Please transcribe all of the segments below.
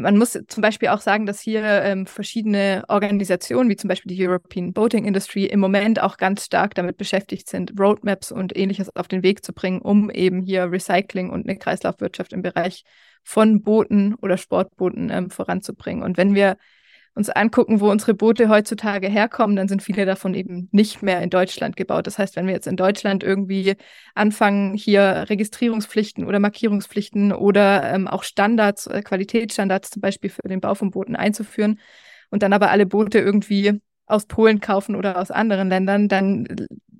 Man muss zum Beispiel auch sagen, dass hier ähm, verschiedene Organisationen, wie zum Beispiel die European Boating Industry, im Moment auch ganz stark damit beschäftigt sind, Roadmaps und ähnliches auf den Weg zu bringen, um eben hier Recycling und eine Kreislaufwirtschaft im Bereich von Booten oder Sportbooten ähm, voranzubringen. Und wenn wir uns angucken, wo unsere Boote heutzutage herkommen, dann sind viele davon eben nicht mehr in Deutschland gebaut. Das heißt, wenn wir jetzt in Deutschland irgendwie anfangen, hier Registrierungspflichten oder Markierungspflichten oder ähm, auch Standards, äh, Qualitätsstandards zum Beispiel für den Bau von Booten einzuführen und dann aber alle Boote irgendwie aus Polen kaufen oder aus anderen Ländern, dann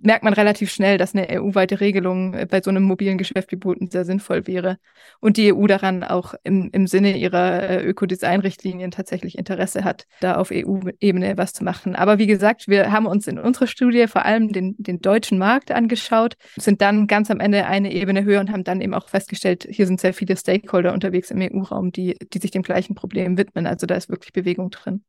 merkt man relativ schnell, dass eine EU-weite Regelung äh, bei so einem mobilen Geschäft wie Booten sehr sinnvoll wäre und die EU daran auch im, im Sinne ihrer äh, Ökodesign-Richtlinien tatsächlich Interesse hat, da auf EU-Ebene was zu machen. Aber wie gesagt, wir haben uns in unserer Studie vor allem den, den deutschen Markt angeschaut, sind dann ganz am Ende eine Ebene höher und haben dann eben auch festgestellt, hier sind sehr viele Stakeholder unterwegs im EU-Raum, die, die sich dem gleichen Problem widmen. Also da ist wirklich Bewegung drin.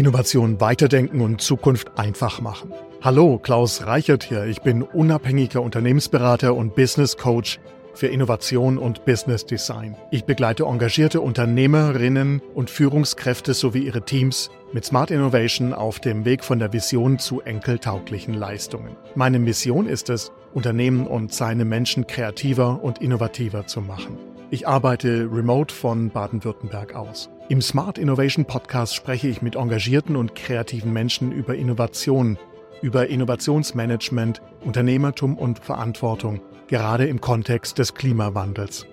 Innovation weiterdenken und Zukunft einfach machen. Hallo, Klaus Reichert hier. Ich bin unabhängiger Unternehmensberater und Business Coach für Innovation und Business Design. Ich begleite engagierte Unternehmerinnen und Führungskräfte sowie ihre Teams mit Smart Innovation auf dem Weg von der Vision zu enkeltauglichen Leistungen. Meine Mission ist es, Unternehmen und seine Menschen kreativer und innovativer zu machen. Ich arbeite remote von Baden-Württemberg aus. Im Smart Innovation Podcast spreche ich mit engagierten und kreativen Menschen über Innovation, über Innovationsmanagement, Unternehmertum und Verantwortung, gerade im Kontext des Klimawandels.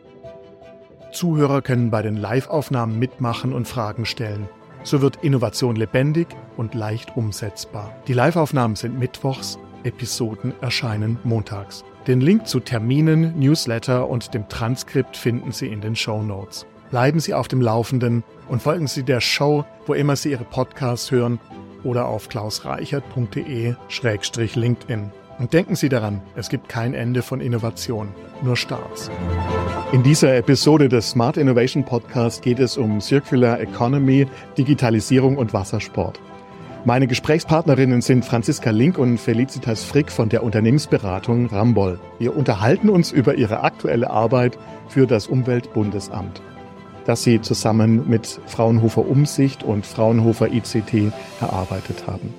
Zuhörer können bei den Live-Aufnahmen mitmachen und Fragen stellen. So wird Innovation lebendig und leicht umsetzbar. Die Live-Aufnahmen sind mittwochs, Episoden erscheinen montags. Den Link zu Terminen, Newsletter und dem Transkript finden Sie in den Show Notes. Bleiben Sie auf dem Laufenden und folgen Sie der Show, wo immer Sie Ihre Podcasts hören oder auf klausreichert.de-linkedin. Und denken Sie daran, es gibt kein Ende von Innovation, nur Starts. In dieser Episode des Smart Innovation Podcast geht es um Circular Economy, Digitalisierung und Wassersport. Meine Gesprächspartnerinnen sind Franziska Link und Felicitas Frick von der Unternehmensberatung Ramboll. Wir unterhalten uns über ihre aktuelle Arbeit für das Umweltbundesamt, das sie zusammen mit Fraunhofer Umsicht und Fraunhofer ICT erarbeitet haben.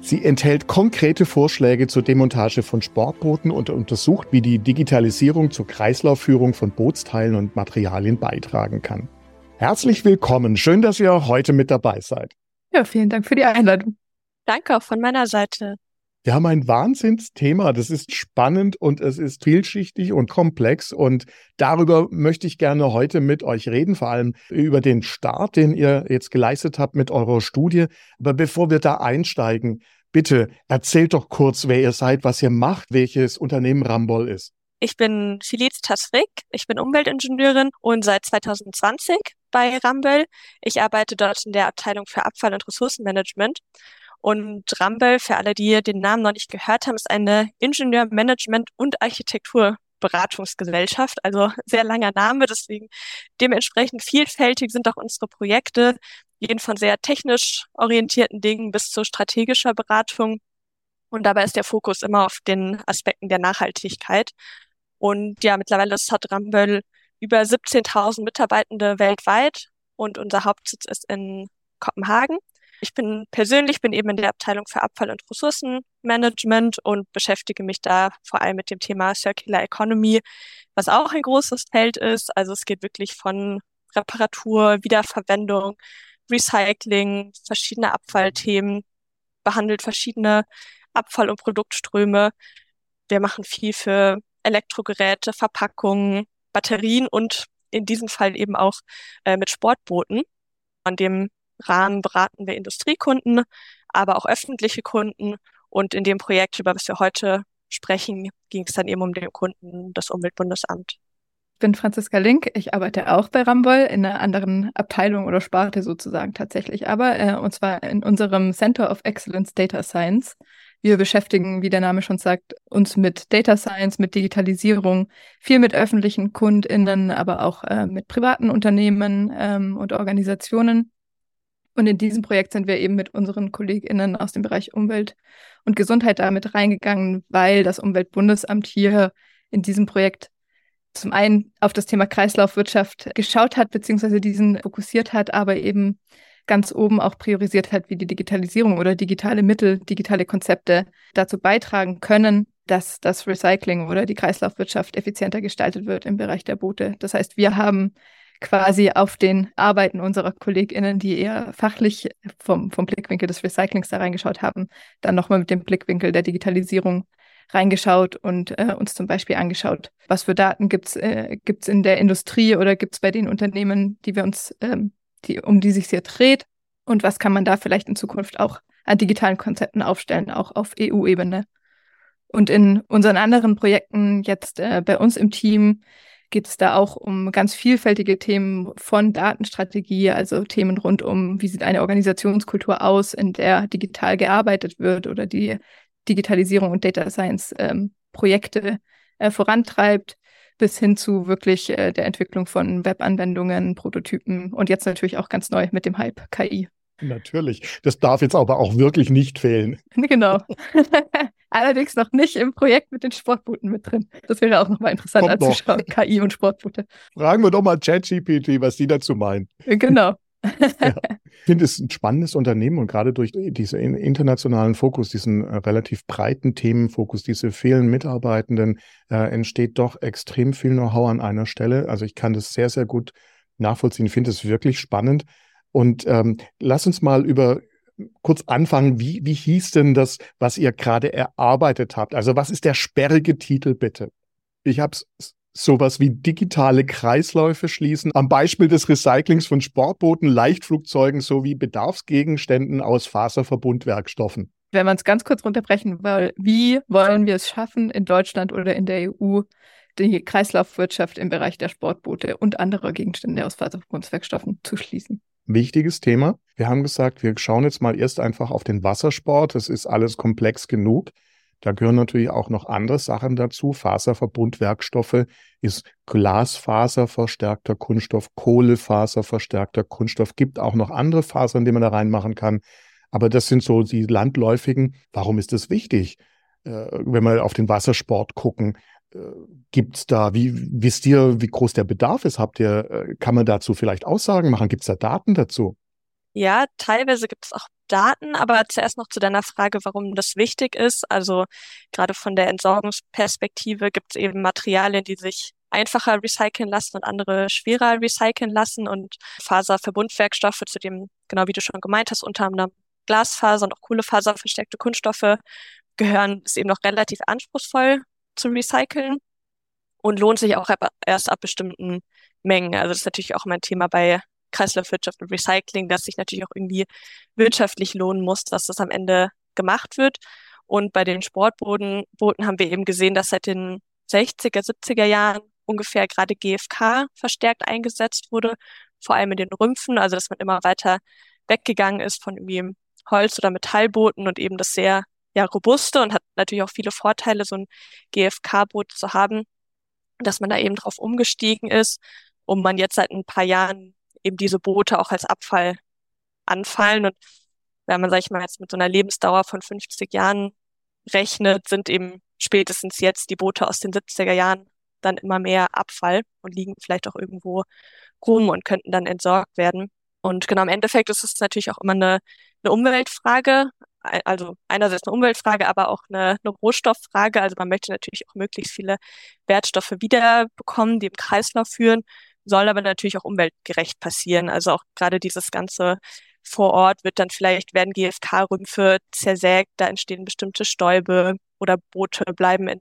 Sie enthält konkrete Vorschläge zur Demontage von Sportbooten und untersucht, wie die Digitalisierung zur Kreislaufführung von Bootsteilen und Materialien beitragen kann. Herzlich willkommen. Schön, dass ihr heute mit dabei seid. Ja, vielen Dank für die Einladung. Danke auch von meiner Seite. Wir haben ein Wahnsinnsthema. Das ist spannend und es ist vielschichtig und komplex. Und darüber möchte ich gerne heute mit euch reden, vor allem über den Start, den ihr jetzt geleistet habt mit eurer Studie. Aber bevor wir da einsteigen, bitte erzählt doch kurz, wer ihr seid, was ihr macht, welches Unternehmen Ramboll ist. Ich bin Felicitas Frick, ich bin Umweltingenieurin und seit 2020 bei Rambel. Ich arbeite dort in der Abteilung für Abfall- und Ressourcenmanagement. Und Rambel, für alle, die den Namen noch nicht gehört haben, ist eine Ingenieurmanagement- und Architekturberatungsgesellschaft. Also sehr langer Name, deswegen dementsprechend vielfältig sind auch unsere Projekte, gehen von sehr technisch orientierten Dingen bis zu strategischer Beratung. Und dabei ist der Fokus immer auf den Aspekten der Nachhaltigkeit. Und ja, mittlerweile hat Ramböll über 17.000 Mitarbeitende weltweit und unser Hauptsitz ist in Kopenhagen. Ich bin persönlich bin eben in der Abteilung für Abfall- und Ressourcenmanagement und beschäftige mich da vor allem mit dem Thema Circular Economy, was auch ein großes Feld ist. Also es geht wirklich von Reparatur, Wiederverwendung, Recycling, verschiedene Abfallthemen, behandelt verschiedene Abfall- und Produktströme. Wir machen viel für Elektrogeräte, Verpackungen, Batterien und in diesem Fall eben auch äh, mit Sportbooten. An dem Rahmen beraten wir Industriekunden, aber auch öffentliche Kunden. Und in dem Projekt, über das wir heute sprechen, ging es dann eben um den Kunden das Umweltbundesamt. Ich bin Franziska Link. Ich arbeite auch bei Ramboll in einer anderen Abteilung oder Sparte sozusagen tatsächlich, aber äh, und zwar in unserem Center of Excellence Data Science. Wir beschäftigen, wie der Name schon sagt, uns mit Data Science, mit Digitalisierung, viel mit öffentlichen KundInnen, aber auch äh, mit privaten Unternehmen ähm, und Organisationen. Und in diesem Projekt sind wir eben mit unseren KollegInnen aus dem Bereich Umwelt und Gesundheit damit reingegangen, weil das Umweltbundesamt hier in diesem Projekt zum einen auf das Thema Kreislaufwirtschaft geschaut hat, beziehungsweise diesen fokussiert hat, aber eben ganz oben auch priorisiert hat, wie die Digitalisierung oder digitale Mittel, digitale Konzepte dazu beitragen können, dass das Recycling oder die Kreislaufwirtschaft effizienter gestaltet wird im Bereich der Boote. Das heißt, wir haben quasi auf den Arbeiten unserer KollegInnen, die eher fachlich vom, vom Blickwinkel des Recyclings da reingeschaut haben, dann nochmal mit dem Blickwinkel der Digitalisierung reingeschaut und äh, uns zum Beispiel angeschaut, was für Daten gibt es äh, gibt's in der Industrie oder gibt es bei den Unternehmen, die wir uns, ähm, die, um die sich hier dreht und was kann man da vielleicht in Zukunft auch an digitalen Konzepten aufstellen, auch auf EU-Ebene. Und in unseren anderen Projekten jetzt äh, bei uns im Team geht es da auch um ganz vielfältige Themen von Datenstrategie, also Themen rund um, wie sieht eine Organisationskultur aus, in der digital gearbeitet wird oder die Digitalisierung und Data Science ähm, Projekte äh, vorantreibt, bis hin zu wirklich äh, der Entwicklung von Webanwendungen, Prototypen und jetzt natürlich auch ganz neu mit dem Hype KI. Natürlich. Das darf jetzt aber auch wirklich nicht fehlen. Genau. Allerdings noch nicht im Projekt mit den Sportbooten mit drin. Das wäre auch nochmal interessant Kommt anzuschauen. Noch. KI und Sportboote. Fragen wir doch mal ChatGPT, was die dazu meinen. Genau. Ja. Ich finde es ein spannendes Unternehmen und gerade durch diesen internationalen Fokus, diesen äh, relativ breiten Themenfokus, diese vielen Mitarbeitenden, äh, entsteht doch extrem viel Know-how an einer Stelle. Also ich kann das sehr, sehr gut nachvollziehen. Ich finde es wirklich spannend. Und ähm, lass uns mal über kurz anfangen. Wie, wie hieß denn das, was ihr gerade erarbeitet habt? Also was ist der sperrige Titel bitte? Ich habe sowas wie digitale Kreisläufe schließen, am Beispiel des Recyclings von Sportbooten, Leichtflugzeugen sowie Bedarfsgegenständen aus Faserverbundwerkstoffen. Wenn man es ganz kurz runterbrechen will, wie wollen wir es schaffen, in Deutschland oder in der EU die Kreislaufwirtschaft im Bereich der Sportboote und anderer Gegenstände aus Faserverbundwerkstoffen zu schließen? wichtiges Thema. Wir haben gesagt, wir schauen jetzt mal erst einfach auf den Wassersport. Das ist alles komplex genug. Da gehören natürlich auch noch andere Sachen dazu. Faserverbundwerkstoffe ist Glasfaserverstärkter Kunststoff, Kohlefaserverstärkter Kunststoff. Gibt auch noch andere Fasern, die man da reinmachen kann. Aber das sind so die landläufigen. Warum ist das wichtig? Äh, wenn wir auf den Wassersport gucken, Gibt es da, wie wisst ihr, wie groß der Bedarf ist? Habt ihr, äh, kann man dazu vielleicht Aussagen machen? Gibt es da Daten dazu? Ja, teilweise gibt es auch Daten, aber zuerst noch zu deiner Frage, warum das wichtig ist. Also gerade von der Entsorgungsperspektive gibt es eben Materialien, die sich einfacher recyceln lassen und andere schwerer recyceln lassen und Faserverbundwerkstoffe, zu dem, genau wie du schon gemeint hast, unter anderem Glasfaser und auch Kohlefaserverstärkte Kunststoffe gehören, ist eben noch relativ anspruchsvoll zu recyceln und lohnt sich auch erst ab bestimmten Mengen. Also das ist natürlich auch mein Thema bei Kreislaufwirtschaft und Recycling, dass sich natürlich auch irgendwie wirtschaftlich lohnen muss, dass das am Ende gemacht wird. Und bei den Sportbooten haben wir eben gesehen, dass seit den 60er, 70er Jahren ungefähr gerade GFK verstärkt eingesetzt wurde, vor allem in den Rümpfen, also dass man immer weiter weggegangen ist von irgendwie Holz- oder Metallbooten und eben das sehr ja robuste und hat natürlich auch viele Vorteile, so ein GFK-Boot zu haben, dass man da eben drauf umgestiegen ist, um man jetzt seit ein paar Jahren eben diese Boote auch als Abfall anfallen. Und wenn man, sag ich mal, jetzt mit so einer Lebensdauer von 50 Jahren rechnet, sind eben spätestens jetzt die Boote aus den 70er Jahren dann immer mehr Abfall und liegen vielleicht auch irgendwo rum und könnten dann entsorgt werden. Und genau im Endeffekt ist es natürlich auch immer eine, eine Umweltfrage also einerseits eine Umweltfrage, aber auch eine, eine Rohstofffrage. Also man möchte natürlich auch möglichst viele Wertstoffe wiederbekommen, die im Kreislauf führen, soll aber natürlich auch umweltgerecht passieren. Also auch gerade dieses ganze vor Ort wird dann vielleicht, werden GFK-Rümpfe zersägt, da entstehen bestimmte Stäube oder Boote bleiben in,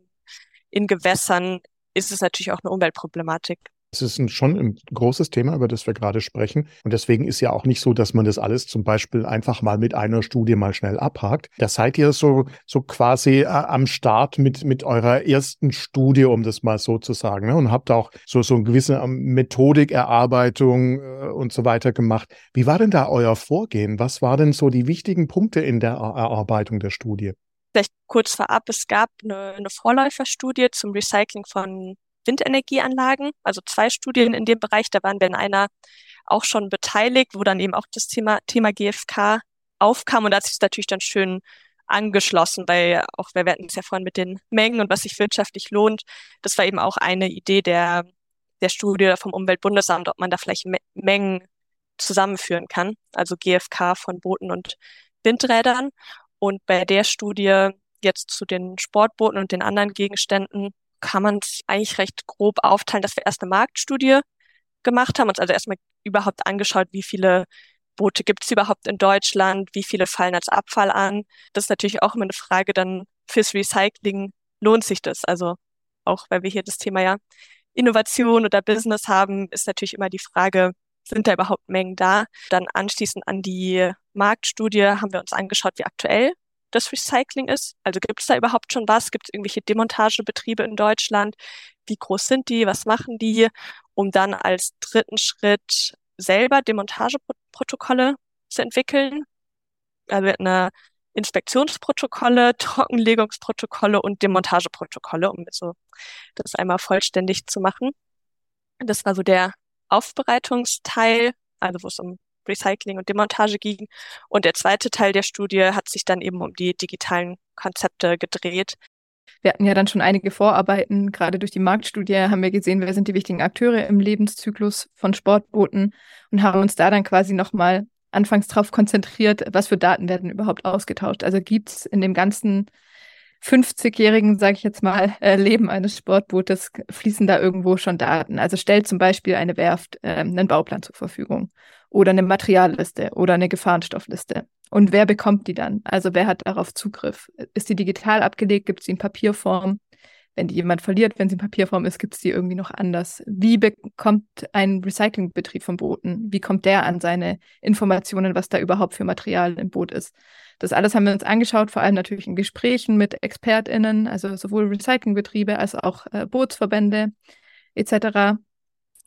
in Gewässern, ist es natürlich auch eine Umweltproblematik. Es ist ein, schon ein großes Thema, über das wir gerade sprechen. Und deswegen ist ja auch nicht so, dass man das alles zum Beispiel einfach mal mit einer Studie mal schnell abhakt. Da seid ihr so, so quasi äh, am Start mit, mit eurer ersten Studie, um das mal so zu sagen. Ne? Und habt auch so, so eine gewisse ähm, Methodikerarbeitung äh, und so weiter gemacht. Wie war denn da euer Vorgehen? Was waren denn so die wichtigen Punkte in der Erarbeitung der Studie? Vielleicht kurz vorab, es gab eine, eine Vorläuferstudie zum Recycling von Windenergieanlagen, also zwei Studien in dem Bereich. Da waren wir in einer auch schon beteiligt, wo dann eben auch das Thema, Thema GFK aufkam und da hat sich natürlich dann schön angeschlossen, weil auch wir hatten es ja vorhin mit den Mengen und was sich wirtschaftlich lohnt. Das war eben auch eine Idee der, der Studie vom Umweltbundesamt, ob man da vielleicht Mengen zusammenführen kann, also GFK von Booten und Windrädern. Und bei der Studie jetzt zu den Sportbooten und den anderen Gegenständen kann man es eigentlich recht grob aufteilen, dass wir erst eine Marktstudie gemacht haben, uns also erstmal überhaupt angeschaut, wie viele Boote gibt es überhaupt in Deutschland, wie viele fallen als Abfall an. Das ist natürlich auch immer eine Frage dann fürs Recycling, lohnt sich das? Also auch weil wir hier das Thema ja Innovation oder Business haben, ist natürlich immer die Frage, sind da überhaupt Mengen da? Dann anschließend an die Marktstudie haben wir uns angeschaut, wie aktuell das Recycling ist. Also gibt es da überhaupt schon was? Gibt es irgendwelche Demontagebetriebe in Deutschland? Wie groß sind die? Was machen die? Um dann als dritten Schritt selber Demontageprotokolle zu entwickeln. Also eine Inspektionsprotokolle, Trockenlegungsprotokolle und Demontageprotokolle, um so das einmal vollständig zu machen. Das war so der Aufbereitungsteil, also wo es um Recycling und Demontage ging. Und der zweite Teil der Studie hat sich dann eben um die digitalen Konzepte gedreht. Wir hatten ja dann schon einige Vorarbeiten. Gerade durch die Marktstudie haben wir gesehen, wer sind die wichtigen Akteure im Lebenszyklus von Sportbooten und haben uns da dann quasi nochmal anfangs darauf konzentriert, was für Daten werden überhaupt ausgetauscht. Also gibt es in dem ganzen 50-jährigen, sage ich jetzt mal, äh, Leben eines Sportbootes, fließen da irgendwo schon Daten. Also stellt zum Beispiel eine Werft äh, einen Bauplan zur Verfügung oder eine Materialliste oder eine Gefahrenstoffliste. Und wer bekommt die dann? Also wer hat darauf Zugriff? Ist die digital abgelegt? Gibt es sie in Papierform? Wenn die jemand verliert, wenn sie in Papierform ist, gibt es die irgendwie noch anders. Wie bekommt ein Recyclingbetrieb von Booten? Wie kommt der an seine Informationen, was da überhaupt für Material im Boot ist? Das alles haben wir uns angeschaut, vor allem natürlich in Gesprächen mit ExpertInnen, also sowohl Recyclingbetriebe als auch äh, Bootsverbände etc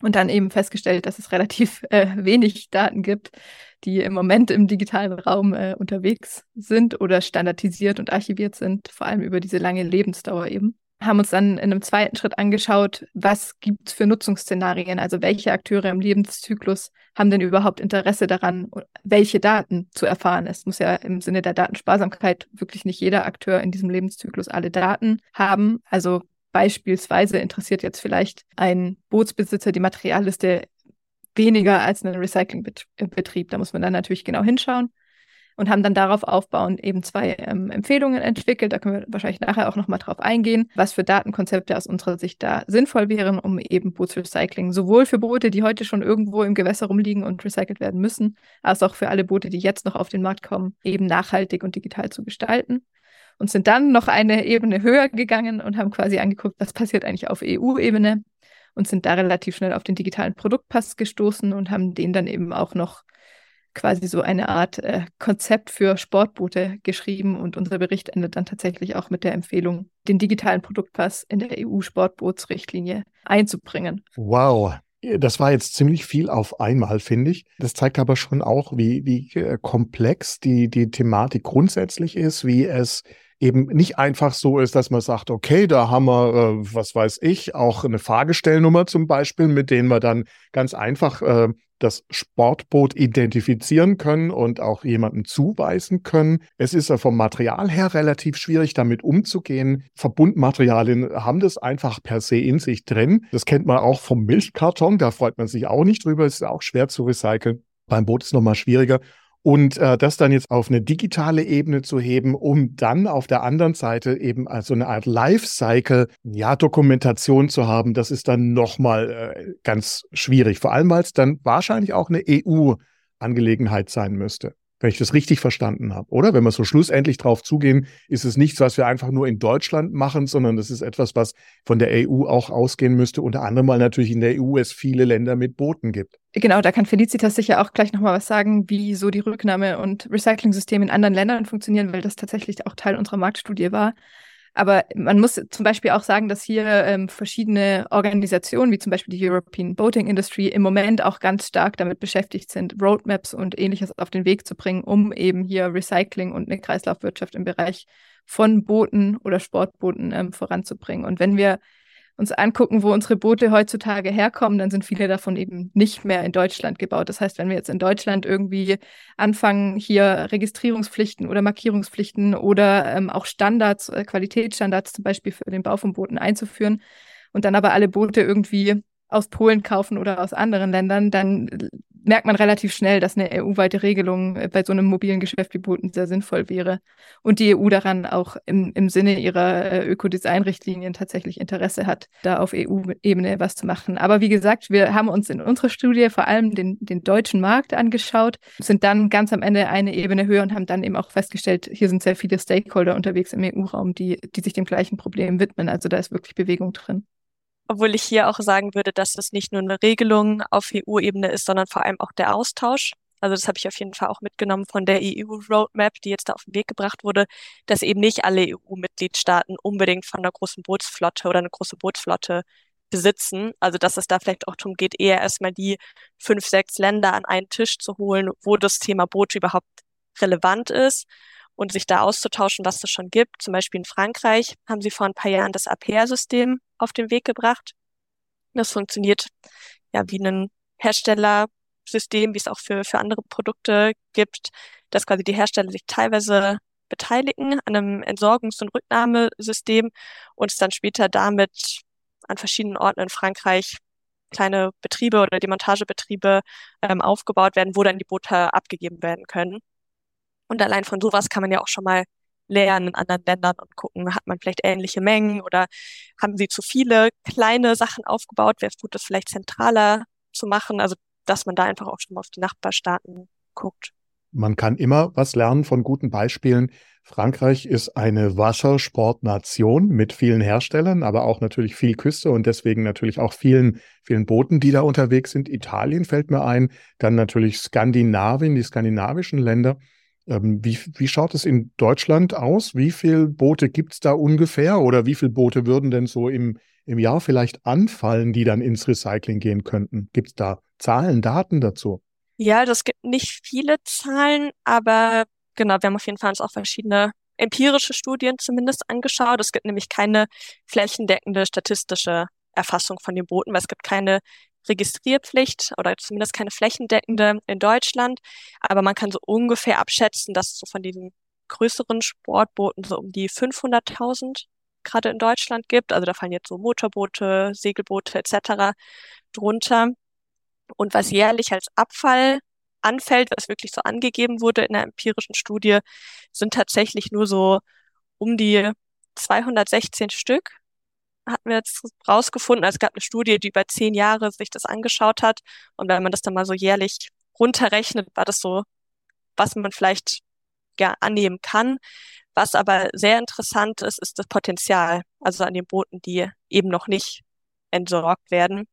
und dann eben festgestellt, dass es relativ äh, wenig Daten gibt, die im Moment im digitalen Raum äh, unterwegs sind oder standardisiert und archiviert sind, vor allem über diese lange Lebensdauer eben. Haben uns dann in einem zweiten Schritt angeschaut, was gibt es für Nutzungsszenarien, also welche Akteure im Lebenszyklus haben denn überhaupt Interesse daran, welche Daten zu erfahren. Es muss ja im Sinne der Datensparsamkeit wirklich nicht jeder Akteur in diesem Lebenszyklus alle Daten haben. Also Beispielsweise interessiert jetzt vielleicht ein Bootsbesitzer die Materialliste weniger als einen Recyclingbetrieb. Da muss man dann natürlich genau hinschauen und haben dann darauf aufbauend eben zwei ähm, Empfehlungen entwickelt. Da können wir wahrscheinlich nachher auch nochmal drauf eingehen, was für Datenkonzepte aus unserer Sicht da sinnvoll wären, um eben Bootsrecycling sowohl für Boote, die heute schon irgendwo im Gewässer rumliegen und recycelt werden müssen, als auch für alle Boote, die jetzt noch auf den Markt kommen, eben nachhaltig und digital zu gestalten und sind dann noch eine Ebene höher gegangen und haben quasi angeguckt, was passiert eigentlich auf EU-Ebene und sind da relativ schnell auf den digitalen Produktpass gestoßen und haben den dann eben auch noch quasi so eine Art äh, Konzept für Sportboote geschrieben und unser Bericht endet dann tatsächlich auch mit der Empfehlung, den digitalen Produktpass in der EU-Sportbootsrichtlinie einzubringen. Wow, das war jetzt ziemlich viel auf einmal, finde ich. Das zeigt aber schon auch, wie, wie äh, komplex die, die Thematik grundsätzlich ist, wie es eben nicht einfach so ist, dass man sagt, okay, da haben wir, äh, was weiß ich, auch eine Fahrgestellnummer zum Beispiel, mit denen wir dann ganz einfach äh, das Sportboot identifizieren können und auch jemanden zuweisen können. Es ist ja vom Material her relativ schwierig, damit umzugehen. Verbundmaterialien haben das einfach per se in sich drin. Das kennt man auch vom Milchkarton, da freut man sich auch nicht drüber, ist auch schwer zu recyceln. Beim Boot ist es nochmal schwieriger. Und äh, das dann jetzt auf eine digitale Ebene zu heben, um dann auf der anderen Seite eben also eine Art Lifecycle, ja, Dokumentation zu haben, das ist dann nochmal äh, ganz schwierig. Vor allem, weil es dann wahrscheinlich auch eine EU-Angelegenheit sein müsste wenn ich das richtig verstanden habe, oder? Wenn wir so schlussendlich drauf zugehen, ist es nichts, was wir einfach nur in Deutschland machen, sondern das ist etwas, was von der EU auch ausgehen müsste. Unter anderem, weil natürlich in der EU es viele Länder mit Booten gibt. Genau, da kann Felicitas sicher auch gleich nochmal was sagen, wie so die Rücknahme- und Recycling-Systeme in anderen Ländern funktionieren, weil das tatsächlich auch Teil unserer Marktstudie war. Aber man muss zum Beispiel auch sagen, dass hier ähm, verschiedene Organisationen, wie zum Beispiel die European Boating Industry, im Moment auch ganz stark damit beschäftigt sind, Roadmaps und ähnliches auf den Weg zu bringen, um eben hier Recycling und eine Kreislaufwirtschaft im Bereich von Booten oder Sportbooten ähm, voranzubringen. Und wenn wir uns angucken, wo unsere Boote heutzutage herkommen, dann sind viele davon eben nicht mehr in Deutschland gebaut. Das heißt, wenn wir jetzt in Deutschland irgendwie anfangen, hier Registrierungspflichten oder Markierungspflichten oder ähm, auch Standards, äh, Qualitätsstandards zum Beispiel für den Bau von Booten einzuführen und dann aber alle Boote irgendwie aus Polen kaufen oder aus anderen Ländern, dann merkt man relativ schnell, dass eine EU-weite Regelung äh, bei so einem mobilen Geschäft wie Booten sehr sinnvoll wäre und die EU daran auch im, im Sinne ihrer äh, Ökodesign-Richtlinien tatsächlich Interesse hat, da auf EU-Ebene was zu machen. Aber wie gesagt, wir haben uns in unserer Studie vor allem den, den deutschen Markt angeschaut, sind dann ganz am Ende eine Ebene höher und haben dann eben auch festgestellt, hier sind sehr viele Stakeholder unterwegs im EU-Raum, die, die sich dem gleichen Problem widmen. Also da ist wirklich Bewegung drin obwohl ich hier auch sagen würde, dass es nicht nur eine Regelung auf EU-Ebene ist, sondern vor allem auch der Austausch. Also das habe ich auf jeden Fall auch mitgenommen von der EU-Roadmap, die jetzt da auf den Weg gebracht wurde, dass eben nicht alle EU-Mitgliedstaaten unbedingt von einer großen Bootsflotte oder eine große Bootsflotte besitzen. Also dass es da vielleicht auch darum geht, eher erstmal die fünf, sechs Länder an einen Tisch zu holen, wo das Thema Boot überhaupt relevant ist und sich da auszutauschen, was es schon gibt. Zum Beispiel in Frankreich haben sie vor ein paar Jahren das APR-System auf den Weg gebracht. Das funktioniert ja wie ein Herstellersystem, wie es auch für, für andere Produkte gibt, dass quasi die Hersteller sich teilweise beteiligen an einem Entsorgungs- und Rücknahmesystem und es dann später damit an verschiedenen Orten in Frankreich kleine Betriebe oder Demontagebetriebe ähm, aufgebaut werden, wo dann die Boote abgegeben werden können. Und allein von sowas kann man ja auch schon mal lernen in anderen Ländern und gucken, hat man vielleicht ähnliche Mengen oder haben sie zu viele kleine Sachen aufgebaut? Wäre es gut, das vielleicht zentraler zu machen? Also, dass man da einfach auch schon mal auf die Nachbarstaaten guckt. Man kann immer was lernen von guten Beispielen. Frankreich ist eine Wassersportnation mit vielen Herstellern, aber auch natürlich viel Küste und deswegen natürlich auch vielen, vielen Booten, die da unterwegs sind. Italien fällt mir ein, dann natürlich Skandinavien, die skandinavischen Länder. Ähm, wie, wie schaut es in Deutschland aus? Wie viele Boote gibt es da ungefähr oder wie viele Boote würden denn so im, im Jahr vielleicht anfallen, die dann ins Recycling gehen könnten? Gibt es da Zahlen, Daten dazu? Ja, das gibt nicht viele Zahlen, aber genau, wir haben auf jeden Fall uns auch verschiedene empirische Studien zumindest angeschaut. Es gibt nämlich keine flächendeckende statistische Erfassung von den Booten, weil es gibt keine Registrierpflicht oder zumindest keine flächendeckende in Deutschland. Aber man kann so ungefähr abschätzen, dass es so von diesen größeren Sportbooten so um die 500.000 gerade in Deutschland gibt. Also da fallen jetzt so Motorboote, Segelboote etc. drunter. Und was jährlich als Abfall anfällt, was wirklich so angegeben wurde in einer empirischen Studie, sind tatsächlich nur so um die 216 Stück hatten wir jetzt rausgefunden. Also es gab eine Studie, die über zehn Jahre sich das angeschaut hat. Und wenn man das dann mal so jährlich runterrechnet, war das so, was man vielleicht ja annehmen kann. Was aber sehr interessant ist, ist das Potenzial. Also an den Booten, die eben noch nicht entsorgt werden.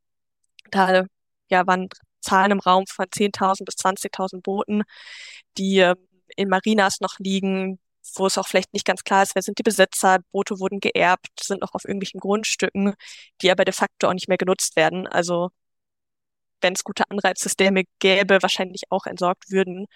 Da ja waren Zahlen im Raum von 10.000 bis 20.000 Booten, die ähm, in Marinas noch liegen, wo es auch vielleicht nicht ganz klar ist, wer sind die Besitzer, Boote wurden geerbt, sind noch auf irgendwelchen Grundstücken, die aber de facto auch nicht mehr genutzt werden. Also wenn es gute Anreizsysteme gäbe, wahrscheinlich auch entsorgt würden.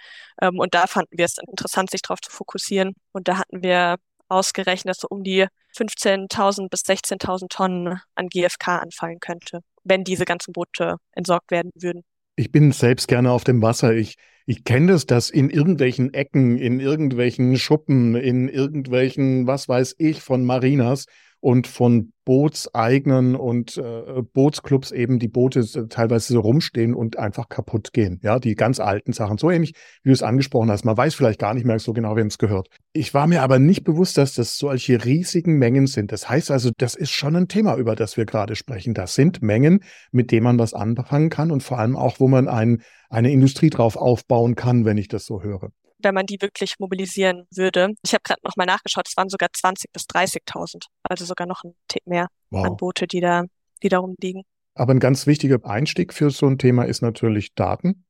Ähm, und da fanden wir es interessant, sich darauf zu fokussieren. Und da hatten wir ausgerechnet, dass so um die 15.000 bis 16.000 Tonnen an GFK anfallen könnte, wenn diese ganzen Boote entsorgt werden würden. Ich bin selbst gerne auf dem Wasser. Ich ich kenne das, dass in irgendwelchen Ecken, in irgendwelchen Schuppen, in irgendwelchen, was weiß ich, von Marinas und von Bootseignen und äh, Bootsclubs eben die Boote teilweise so rumstehen und einfach kaputt gehen. Ja, die ganz alten Sachen. So ähnlich, wie du es angesprochen hast. Man weiß vielleicht gar nicht mehr so genau, wem es gehört. Ich war mir aber nicht bewusst, dass das solche riesigen Mengen sind. Das heißt also, das ist schon ein Thema, über das wir gerade sprechen. Das sind Mengen, mit denen man was anfangen kann und vor allem auch, wo man ein, eine Industrie drauf aufbauen kann, wenn ich das so höre wenn man die wirklich mobilisieren würde. Ich habe gerade nochmal nachgeschaut, es waren sogar 20.000 bis 30.000, also sogar noch ein Tick mehr wow. an Boote, die da, die da rumliegen. Aber ein ganz wichtiger Einstieg für so ein Thema ist natürlich Daten.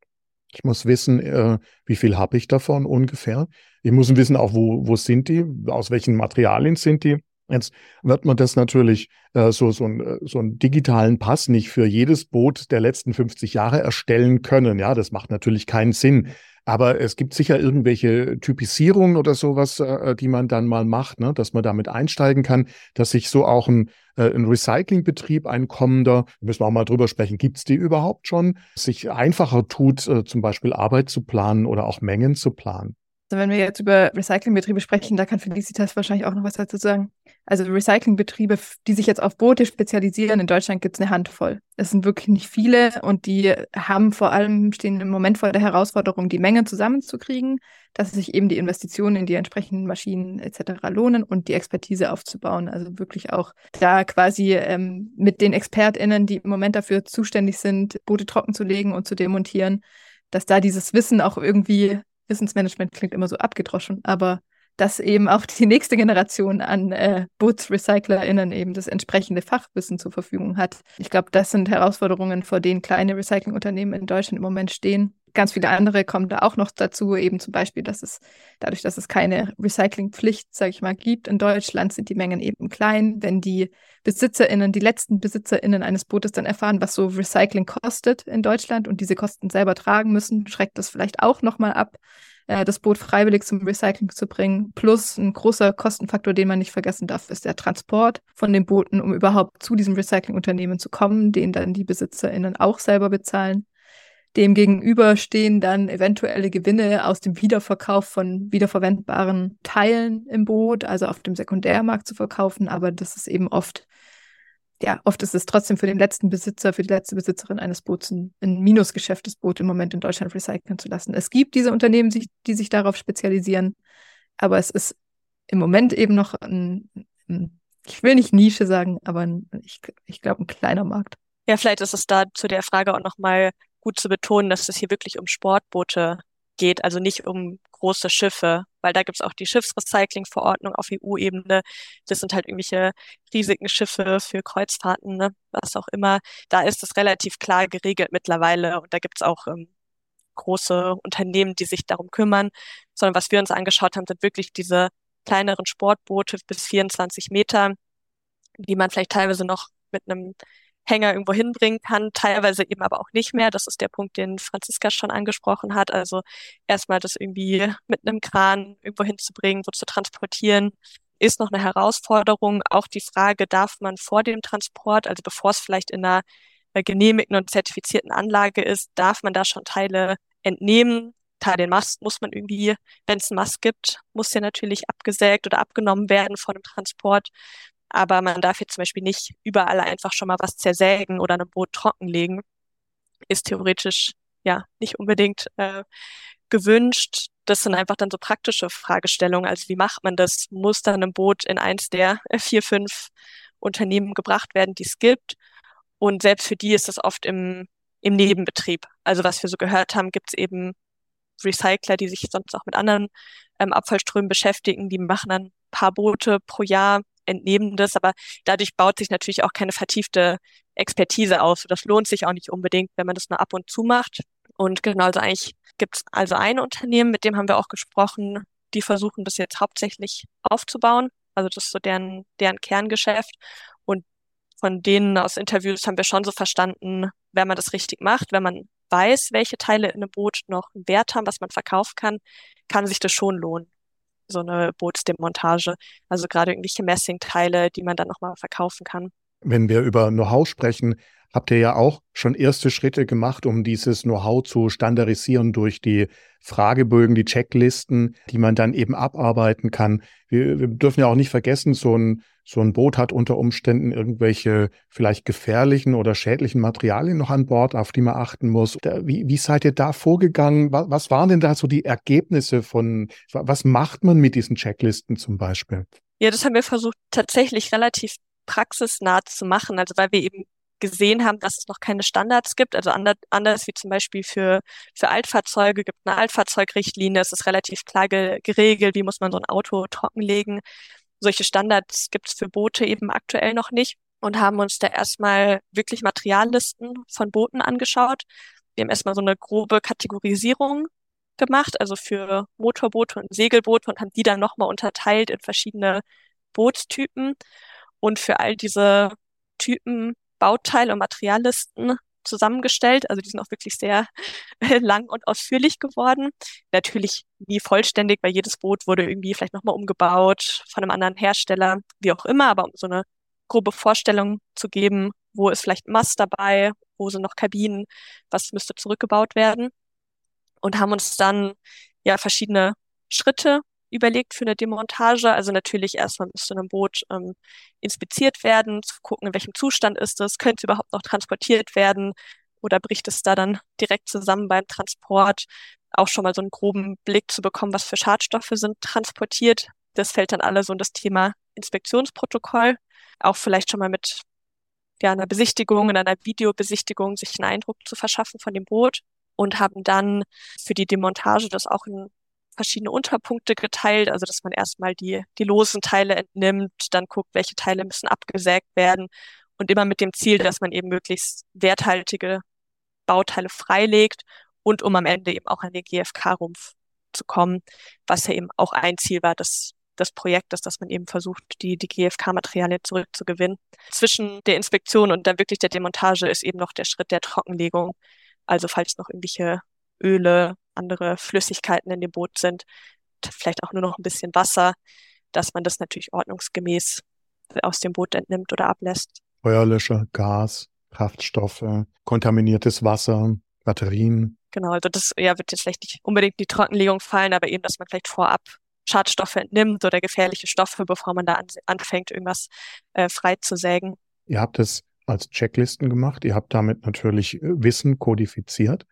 Ich muss wissen, äh, wie viel habe ich davon ungefähr. Ich muss wissen auch, wo, wo sind die, aus welchen Materialien sind die. Jetzt wird man das natürlich äh, so, so, ein, äh, so einen digitalen Pass nicht für jedes Boot der letzten 50 Jahre erstellen können. Ja, das macht natürlich keinen Sinn. Aber es gibt sicher irgendwelche Typisierungen oder sowas, äh, die man dann mal macht, ne? dass man damit einsteigen kann, dass sich so auch ein, äh, ein Recyclingbetrieb, ein kommender, müssen wir auch mal drüber sprechen, gibt es die überhaupt schon, sich einfacher tut, äh, zum Beispiel Arbeit zu planen oder auch Mengen zu planen. Also wenn wir jetzt über Recyclingbetriebe sprechen, da kann Felicitas wahrscheinlich auch noch was dazu sagen. Also Recyclingbetriebe, die sich jetzt auf Boote spezialisieren, in Deutschland gibt es eine Handvoll. Es sind wirklich nicht viele und die haben vor allem, stehen im Moment vor der Herausforderung, die Mengen zusammenzukriegen, dass sich eben die Investitionen in die entsprechenden Maschinen etc. lohnen und die Expertise aufzubauen. Also wirklich auch da quasi ähm, mit den ExpertInnen, die im Moment dafür zuständig sind, Boote trocken zu legen und zu demontieren, dass da dieses Wissen auch irgendwie Wissensmanagement klingt immer so abgedroschen, aber dass eben auch die nächste Generation an äh, BootsrecyclerInnen eben das entsprechende Fachwissen zur Verfügung hat. Ich glaube, das sind Herausforderungen, vor denen kleine Recyclingunternehmen in Deutschland im Moment stehen. Ganz viele andere kommen da auch noch dazu, eben zum Beispiel, dass es dadurch, dass es keine Recyclingpflicht, sage ich mal, gibt in Deutschland, sind die Mengen eben klein. Wenn die BesitzerInnen, die letzten BesitzerInnen eines Bootes dann erfahren, was so Recycling kostet in Deutschland und diese Kosten selber tragen müssen, schreckt das vielleicht auch nochmal ab äh, das Boot freiwillig zum Recycling zu bringen. Plus ein großer Kostenfaktor, den man nicht vergessen darf, ist der Transport von den Booten, um überhaupt zu diesem Recyclingunternehmen zu kommen, den dann die BesitzerInnen auch selber bezahlen. Demgegenüber stehen dann eventuelle Gewinne aus dem Wiederverkauf von wiederverwendbaren Teilen im Boot, also auf dem Sekundärmarkt zu verkaufen. Aber das ist eben oft ja, oft ist es trotzdem für den letzten Besitzer, für die letzte Besitzerin eines Boots ein, ein Minusgeschäft, das Boot im Moment in Deutschland recyceln zu lassen. Es gibt diese Unternehmen, die sich darauf spezialisieren, aber es ist im Moment eben noch ein, ein ich will nicht Nische sagen, aber ein, ich, ich glaube, ein kleiner Markt. Ja, vielleicht ist es da zu der Frage auch nochmal gut zu betonen, dass es hier wirklich um Sportboote geht, also nicht um große Schiffe, weil da gibt's auch die Schiffsrecycling-Verordnung auf EU-Ebene. Das sind halt irgendwelche riesigen Schiffe für Kreuzfahrten, ne? was auch immer. Da ist es relativ klar geregelt mittlerweile und da gibt's auch ähm, große Unternehmen, die sich darum kümmern. Sondern was wir uns angeschaut haben, sind wirklich diese kleineren Sportboote bis 24 Meter, die man vielleicht teilweise noch mit einem Hänger irgendwo hinbringen kann, teilweise eben aber auch nicht mehr. Das ist der Punkt, den Franziska schon angesprochen hat. Also erstmal das irgendwie mit einem Kran irgendwo hinzubringen, wo zu transportieren, ist noch eine Herausforderung. Auch die Frage, darf man vor dem Transport, also bevor es vielleicht in einer genehmigten und zertifizierten Anlage ist, darf man da schon Teile entnehmen. Teil den Mast muss man irgendwie, wenn es einen Mast gibt, muss der natürlich abgesägt oder abgenommen werden vor dem Transport aber man darf jetzt zum Beispiel nicht überall einfach schon mal was zersägen oder ein Boot trockenlegen. Ist theoretisch ja nicht unbedingt äh, gewünscht. Das sind einfach dann so praktische Fragestellungen. Also wie macht man das? Muss dann ein Boot in eins der vier, fünf Unternehmen gebracht werden, die es gibt? Und selbst für die ist das oft im, im Nebenbetrieb. Also was wir so gehört haben, gibt es eben Recycler, die sich sonst auch mit anderen ähm, Abfallströmen beschäftigen. Die machen dann paar Boote pro Jahr entnehmen das, aber dadurch baut sich natürlich auch keine vertiefte Expertise auf. Das lohnt sich auch nicht unbedingt, wenn man das nur ab und zu macht. Und genau, also eigentlich gibt es also ein Unternehmen, mit dem haben wir auch gesprochen, die versuchen das jetzt hauptsächlich aufzubauen. Also das ist so deren, deren Kerngeschäft. Und von denen aus Interviews haben wir schon so verstanden, wenn man das richtig macht, wenn man weiß, welche Teile in einem Boot noch einen Wert haben, was man verkaufen kann, kann sich das schon lohnen so eine Bootsdemontage. Also gerade irgendwelche Messingteile, die man dann nochmal verkaufen kann. Wenn wir über Know-how sprechen, habt ihr ja auch schon erste Schritte gemacht, um dieses Know-how zu standardisieren durch die Fragebögen, die Checklisten, die man dann eben abarbeiten kann. Wir, wir dürfen ja auch nicht vergessen, so ein, so ein Boot hat unter Umständen irgendwelche vielleicht gefährlichen oder schädlichen Materialien noch an Bord, auf die man achten muss. Wie, wie seid ihr da vorgegangen? Was, was waren denn da so die Ergebnisse von, was macht man mit diesen Checklisten zum Beispiel? Ja, das haben wir versucht tatsächlich relativ praxisnah zu machen, also weil wir eben gesehen haben, dass es noch keine Standards gibt. Also anders, wie zum Beispiel für, für Altfahrzeuge gibt eine Altfahrzeugrichtlinie. Es ist relativ klar ge geregelt, wie muss man so ein Auto trockenlegen. Solche Standards gibt es für Boote eben aktuell noch nicht und haben uns da erstmal wirklich Materiallisten von Booten angeschaut. Wir haben erstmal so eine grobe Kategorisierung gemacht, also für Motorboote und Segelboote und haben die dann nochmal unterteilt in verschiedene Bootstypen. Und für all diese Typen Bauteil- und Materiallisten zusammengestellt. Also die sind auch wirklich sehr lang und ausführlich geworden. Natürlich nie vollständig, weil jedes Boot wurde irgendwie vielleicht nochmal umgebaut von einem anderen Hersteller, wie auch immer, aber um so eine grobe Vorstellung zu geben, wo ist vielleicht Mast dabei, wo sind noch Kabinen, was müsste zurückgebaut werden. Und haben uns dann ja verschiedene Schritte überlegt für eine Demontage. Also natürlich erstmal müsste ein Boot ähm, inspiziert werden, zu gucken, in welchem Zustand ist es, könnte es überhaupt noch transportiert werden oder bricht es da dann direkt zusammen beim Transport. Auch schon mal so einen groben Blick zu bekommen, was für Schadstoffe sind transportiert. Das fällt dann alle so in das Thema Inspektionsprotokoll. Auch vielleicht schon mal mit ja, einer Besichtigung, in einer Videobesichtigung sich einen Eindruck zu verschaffen von dem Boot und haben dann für die Demontage das auch in verschiedene Unterpunkte geteilt, also dass man erstmal die, die losen Teile entnimmt, dann guckt, welche Teile müssen abgesägt werden und immer mit dem Ziel, dass man eben möglichst werthaltige Bauteile freilegt und um am Ende eben auch an den GFK-Rumpf zu kommen, was ja eben auch ein Ziel war des, des Projektes, dass man eben versucht, die, die GFK-Materialien zurückzugewinnen. Zwischen der Inspektion und dann wirklich der Demontage ist eben noch der Schritt der Trockenlegung. Also falls noch irgendwelche Öle, andere Flüssigkeiten in dem Boot sind, vielleicht auch nur noch ein bisschen Wasser, dass man das natürlich ordnungsgemäß aus dem Boot entnimmt oder ablässt. Feuerlöscher, Gas, Kraftstoffe, kontaminiertes Wasser, Batterien. Genau, also das ja, wird jetzt vielleicht nicht unbedingt in die Trockenlegung fallen, aber eben, dass man vielleicht vorab Schadstoffe entnimmt oder gefährliche Stoffe, bevor man da an, anfängt, irgendwas äh, freizusägen. Ihr habt es als Checklisten gemacht. Ihr habt damit natürlich äh, Wissen kodifiziert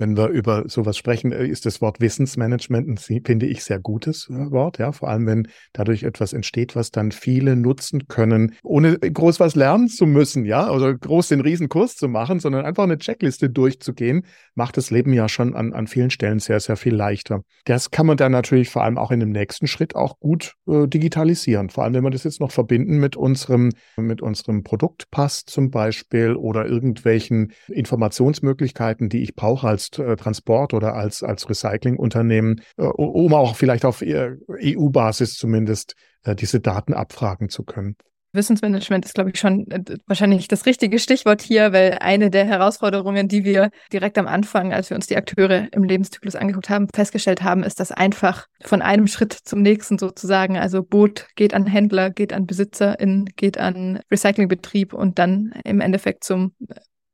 wenn wir über sowas sprechen, äh, ist das Wort Wissensmanagement ein, finde ich, sehr gutes äh, Wort, ja. Vor allem, wenn dadurch etwas entsteht, was dann viele nutzen können, ohne groß was lernen zu müssen, ja, oder groß den Riesenkurs zu machen, sondern einfach eine Checkliste durchzugehen, macht das Leben ja schon an, an vielen Stellen sehr, sehr viel leichter. Das kann man dann natürlich vor allem auch in dem nächsten Schritt auch gut äh, digitalisieren. Vor allem, wenn wir das jetzt noch verbinden mit unserem, mit unserem Produktpass zum Beispiel oder irgendwelchen Informationsmöglichkeiten, die ich brauche als äh, Transport oder als, als Recyclingunternehmen, äh, um auch vielleicht auf EU-Basis zumindest äh, diese Daten abfragen zu können. Wissensmanagement ist, glaube ich, schon wahrscheinlich das richtige Stichwort hier, weil eine der Herausforderungen, die wir direkt am Anfang, als wir uns die Akteure im Lebenszyklus angeguckt haben, festgestellt haben, ist, dass einfach von einem Schritt zum nächsten sozusagen, also Boot geht an Händler, geht an BesitzerInnen, geht an Recyclingbetrieb und dann im Endeffekt zum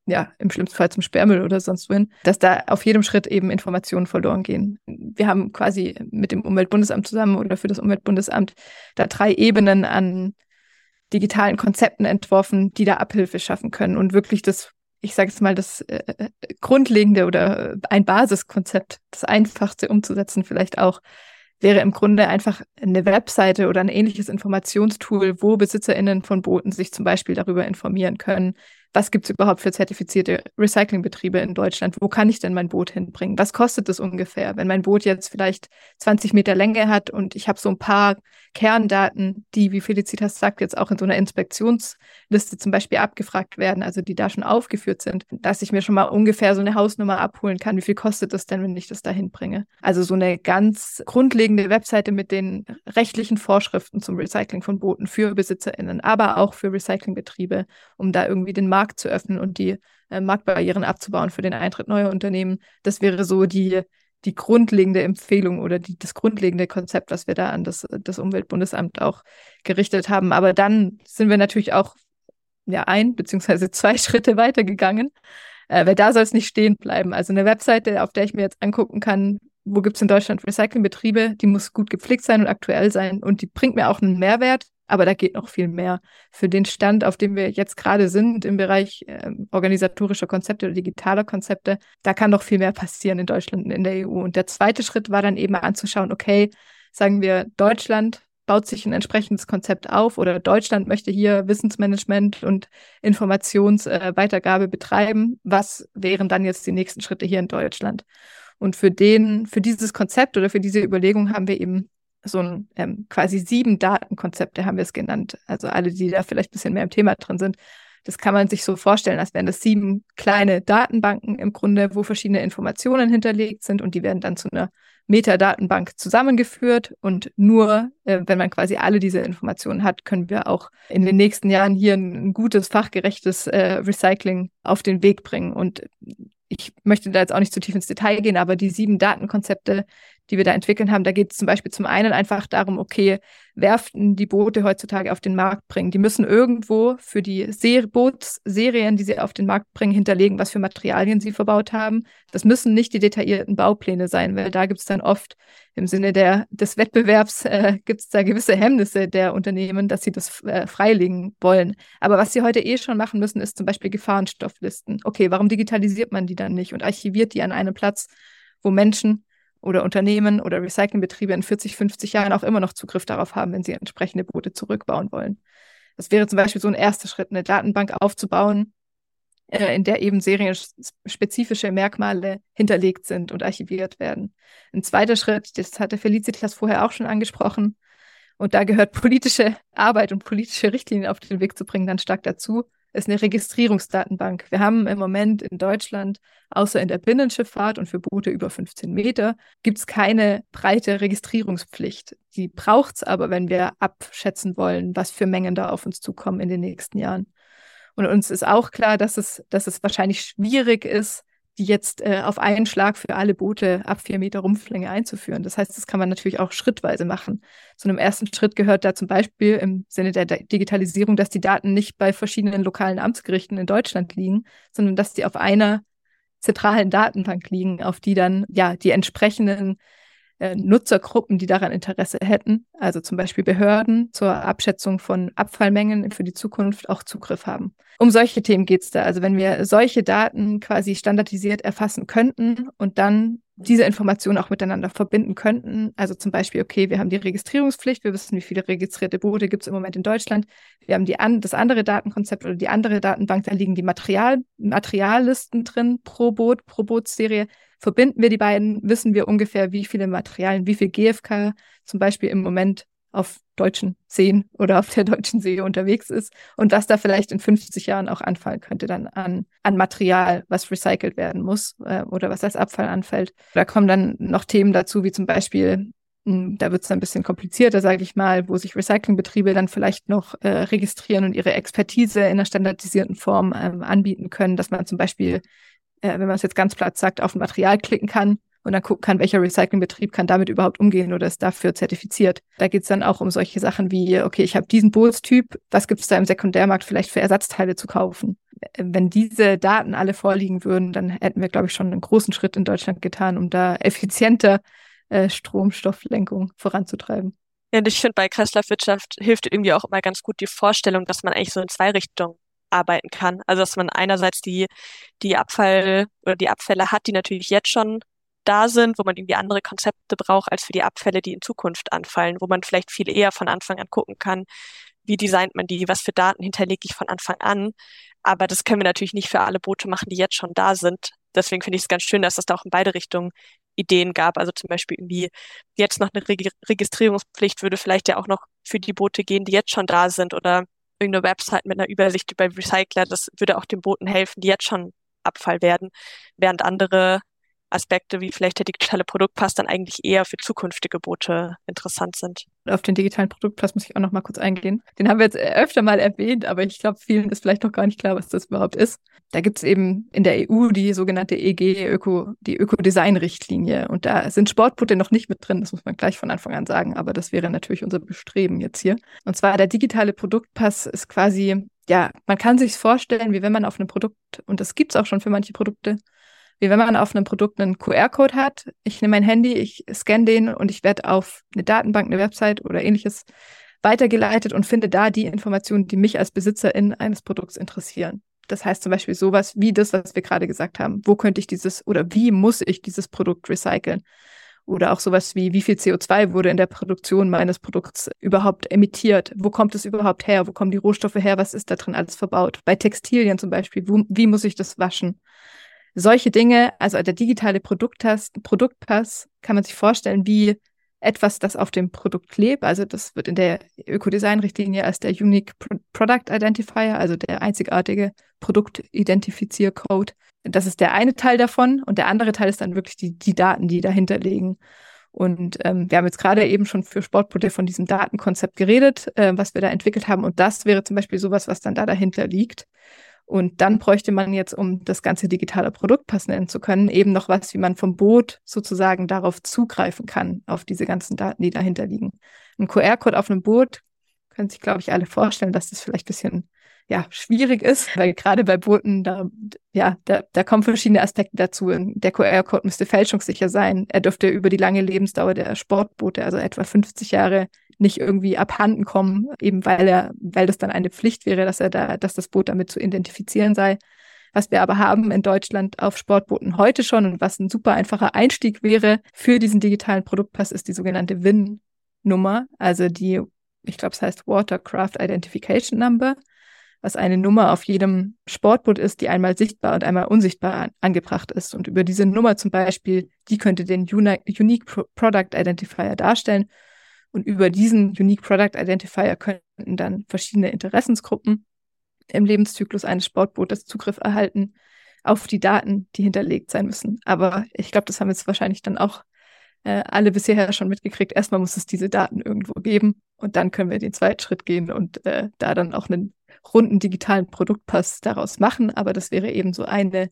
ja, im schlimmsten Fall zum Sperrmüll oder sonst wohin, dass da auf jedem Schritt eben Informationen verloren gehen. Wir haben quasi mit dem Umweltbundesamt zusammen oder für das Umweltbundesamt da drei Ebenen an digitalen Konzepten entworfen, die da Abhilfe schaffen können und wirklich das, ich sage jetzt mal, das äh, äh grundlegende oder ein Basiskonzept, das einfachste umzusetzen vielleicht auch, wäre im Grunde einfach eine Webseite oder ein ähnliches Informationstool, wo BesitzerInnen von Booten sich zum Beispiel darüber informieren können, was gibt es überhaupt für zertifizierte Recyclingbetriebe in Deutschland? Wo kann ich denn mein Boot hinbringen? Was kostet es ungefähr, wenn mein Boot jetzt vielleicht 20 Meter Länge hat und ich habe so ein paar Kerndaten, die, wie Felicitas sagt, jetzt auch in so einer Inspektionsliste zum Beispiel abgefragt werden, also die da schon aufgeführt sind, dass ich mir schon mal ungefähr so eine Hausnummer abholen kann. Wie viel kostet das denn, wenn ich das da hinbringe? Also so eine ganz grundlegende Webseite mit den rechtlichen Vorschriften zum Recycling von Booten für BesitzerInnen, aber auch für Recyclingbetriebe, um da irgendwie den Markt Markt zu öffnen und die äh, Marktbarrieren abzubauen für den Eintritt neuer Unternehmen. Das wäre so die, die grundlegende Empfehlung oder die, das grundlegende Konzept, was wir da an das, das Umweltbundesamt auch gerichtet haben. Aber dann sind wir natürlich auch ja, ein beziehungsweise zwei Schritte weitergegangen, äh, weil da soll es nicht stehen bleiben. Also eine Webseite, auf der ich mir jetzt angucken kann, wo gibt es in Deutschland Recyclingbetriebe, die muss gut gepflegt sein und aktuell sein und die bringt mir auch einen Mehrwert, aber da geht noch viel mehr. Für den Stand, auf dem wir jetzt gerade sind im Bereich äh, organisatorischer Konzepte oder digitaler Konzepte, da kann noch viel mehr passieren in Deutschland und in der EU. Und der zweite Schritt war dann eben anzuschauen, okay, sagen wir, Deutschland baut sich ein entsprechendes Konzept auf oder Deutschland möchte hier Wissensmanagement und Informationsweitergabe äh, betreiben. Was wären dann jetzt die nächsten Schritte hier in Deutschland? Und für den, für dieses Konzept oder für diese Überlegung haben wir eben so ein ähm, quasi sieben Datenkonzepte haben wir es genannt. Also alle, die da vielleicht ein bisschen mehr im Thema drin sind. Das kann man sich so vorstellen, als wären das sieben kleine Datenbanken im Grunde, wo verschiedene Informationen hinterlegt sind und die werden dann zu einer Metadatenbank zusammengeführt und nur, äh, wenn man quasi alle diese Informationen hat, können wir auch in den nächsten Jahren hier ein, ein gutes, fachgerechtes äh, Recycling auf den Weg bringen. Und ich möchte da jetzt auch nicht zu tief ins Detail gehen, aber die sieben Datenkonzepte, die wir da entwickeln haben, da geht es zum Beispiel zum einen einfach darum, okay, Werften die Boote heutzutage auf den Markt bringen. Die müssen irgendwo für die Ser Bootsserien, die sie auf den Markt bringen, hinterlegen, was für Materialien sie verbaut haben. Das müssen nicht die detaillierten Baupläne sein, weil da gibt es dann oft im Sinne der, des Wettbewerbs, äh, gibt es da gewisse Hemmnisse der Unternehmen, dass sie das äh, freilegen wollen. Aber was sie heute eh schon machen müssen, ist zum Beispiel Gefahrenstofflisten. Okay, warum digitalisiert man die dann nicht und archiviert die an einem Platz, wo Menschen oder Unternehmen oder Recyclingbetriebe in 40, 50 Jahren auch immer noch Zugriff darauf haben, wenn sie entsprechende Boote zurückbauen wollen. Das wäre zum Beispiel so ein erster Schritt, eine Datenbank aufzubauen, äh, in der eben serienspezifische Merkmale hinterlegt sind und archiviert werden. Ein zweiter Schritt, das hatte Felicitas vorher auch schon angesprochen, und da gehört politische Arbeit und politische Richtlinien auf den Weg zu bringen dann stark dazu, ist eine Registrierungsdatenbank. Wir haben im Moment in Deutschland, außer in der Binnenschifffahrt und für Boote über 15 Meter, gibt es keine breite Registrierungspflicht. Die braucht es aber, wenn wir abschätzen wollen, was für Mengen da auf uns zukommen in den nächsten Jahren. Und uns ist auch klar, dass es, dass es wahrscheinlich schwierig ist, die jetzt äh, auf einen Schlag für alle Boote ab vier Meter Rumpflänge einzuführen. Das heißt, das kann man natürlich auch schrittweise machen. Zu einem ersten Schritt gehört da zum Beispiel im Sinne der Digitalisierung, dass die Daten nicht bei verschiedenen lokalen Amtsgerichten in Deutschland liegen, sondern dass die auf einer zentralen Datenbank liegen, auf die dann ja die entsprechenden Nutzergruppen, die daran Interesse hätten, also zum Beispiel Behörden zur Abschätzung von Abfallmengen für die Zukunft auch Zugriff haben. Um solche Themen geht es da. Also wenn wir solche Daten quasi standardisiert erfassen könnten und dann diese Informationen auch miteinander verbinden könnten. Also zum Beispiel, okay, wir haben die Registrierungspflicht, wir wissen, wie viele registrierte Boote gibt es im Moment in Deutschland. Wir haben die an, das andere Datenkonzept oder die andere Datenbank, da liegen die Material, Materiallisten drin pro Boot, pro Bootsserie. Verbinden wir die beiden, wissen wir ungefähr, wie viele Materialien, wie viel GFK zum Beispiel im Moment auf deutschen Seen oder auf der deutschen See unterwegs ist und was da vielleicht in 50 Jahren auch anfallen könnte dann an, an Material, was recycelt werden muss äh, oder was als Abfall anfällt. Da kommen dann noch Themen dazu, wie zum Beispiel, mh, hm, da wird es ein bisschen komplizierter, sage ich mal, wo sich Recyclingbetriebe dann vielleicht noch äh, registrieren und ihre Expertise in einer standardisierten Form ähm, anbieten können, dass man zum Beispiel äh, wenn man es jetzt ganz platt sagt, auf ein Material klicken kann und dann gucken kann, welcher Recyclingbetrieb kann damit überhaupt umgehen oder ist dafür zertifiziert. Da geht es dann auch um solche Sachen wie, okay, ich habe diesen Bootstyp, was gibt es da im Sekundärmarkt vielleicht für Ersatzteile zu kaufen? Wenn diese Daten alle vorliegen würden, dann hätten wir, glaube ich, schon einen großen Schritt in Deutschland getan, um da effizienter äh, Stromstofflenkung voranzutreiben. Ja, und ich finde, bei Kreislaufwirtschaft hilft irgendwie auch immer ganz gut die Vorstellung, dass man eigentlich so in zwei Richtungen arbeiten kann. Also dass man einerseits die, die Abfall oder die Abfälle hat, die natürlich jetzt schon da sind, wo man irgendwie andere Konzepte braucht als für die Abfälle, die in Zukunft anfallen, wo man vielleicht viel eher von Anfang an gucken kann, wie designt man die, was für Daten hinterlege ich von Anfang an. Aber das können wir natürlich nicht für alle Boote machen, die jetzt schon da sind. Deswegen finde ich es ganz schön, dass es da auch in beide Richtungen Ideen gab. Also zum Beispiel irgendwie jetzt noch eine Registrierungspflicht würde vielleicht ja auch noch für die Boote gehen, die jetzt schon da sind oder irgendeine Website mit einer Übersicht über Recycler, das würde auch den Booten helfen, die jetzt schon Abfall werden, während andere Aspekte wie vielleicht der digitale Produktpass dann eigentlich eher für zukünftige Boote interessant sind. Auf den digitalen Produktpass muss ich auch noch mal kurz eingehen. Den haben wir jetzt öfter mal erwähnt, aber ich glaube, vielen ist vielleicht noch gar nicht klar, was das überhaupt ist. Da gibt es eben in der EU die sogenannte EG, Öko, die Ökodesign-Richtlinie. Und da sind Sportboote noch nicht mit drin, das muss man gleich von Anfang an sagen, aber das wäre natürlich unser Bestreben jetzt hier. Und zwar der digitale Produktpass ist quasi, ja, man kann sich vorstellen, wie wenn man auf einem Produkt, und das gibt es auch schon für manche Produkte, wie wenn man auf einem Produkt einen QR-Code hat. Ich nehme mein Handy, ich scanne den und ich werde auf eine Datenbank, eine Website oder ähnliches weitergeleitet und finde da die Informationen, die mich als Besitzerin eines Produkts interessieren. Das heißt zum Beispiel sowas wie das, was wir gerade gesagt haben. Wo könnte ich dieses oder wie muss ich dieses Produkt recyceln? Oder auch sowas wie, wie viel CO2 wurde in der Produktion meines Produkts überhaupt emittiert? Wo kommt es überhaupt her? Wo kommen die Rohstoffe her? Was ist da drin alles verbaut? Bei Textilien zum Beispiel, wo, wie muss ich das waschen? Solche Dinge, also der digitale Produktpass, Produktpass, kann man sich vorstellen, wie etwas, das auf dem Produkt lebt. Also das wird in der Ökodesign-Richtlinie als der Unique Product Identifier, also der einzigartige Produktidentifiziercode. Das ist der eine Teil davon und der andere Teil ist dann wirklich die, die Daten, die dahinter liegen. Und ähm, wir haben jetzt gerade eben schon für Sportboote von diesem Datenkonzept geredet, äh, was wir da entwickelt haben. Und das wäre zum Beispiel sowas, was dann da dahinter liegt. Und dann bräuchte man jetzt, um das ganze digitale Produktpass nennen zu können, eben noch was, wie man vom Boot sozusagen darauf zugreifen kann, auf diese ganzen Daten, die dahinter liegen. Ein QR-Code auf einem Boot können sich, glaube ich, alle vorstellen, dass das vielleicht ein bisschen ja, schwierig ist, weil gerade bei Booten, da, ja, da, da kommen verschiedene Aspekte dazu. Der QR-Code müsste fälschungssicher sein. Er dürfte über die lange Lebensdauer der Sportboote, also etwa 50 Jahre, nicht irgendwie abhanden kommen, eben weil er, weil das dann eine Pflicht wäre, dass er da, dass das Boot damit zu identifizieren sei. Was wir aber haben in Deutschland auf Sportbooten heute schon und was ein super einfacher Einstieg wäre für diesen digitalen Produktpass, ist die sogenannte WIN-Nummer, also die, ich glaube, es heißt Watercraft Identification Number, was eine Nummer auf jedem Sportboot ist, die einmal sichtbar und einmal unsichtbar an, angebracht ist. Und über diese Nummer zum Beispiel, die könnte den Uni Unique Pro Product Identifier darstellen und über diesen Unique Product Identifier könnten dann verschiedene Interessensgruppen im Lebenszyklus eines Sportbootes Zugriff erhalten auf die Daten, die hinterlegt sein müssen. Aber ich glaube, das haben jetzt wahrscheinlich dann auch äh, alle bisher schon mitgekriegt. Erstmal muss es diese Daten irgendwo geben und dann können wir den zweiten Schritt gehen und äh, da dann auch einen runden digitalen Produktpass daraus machen. Aber das wäre eben so eine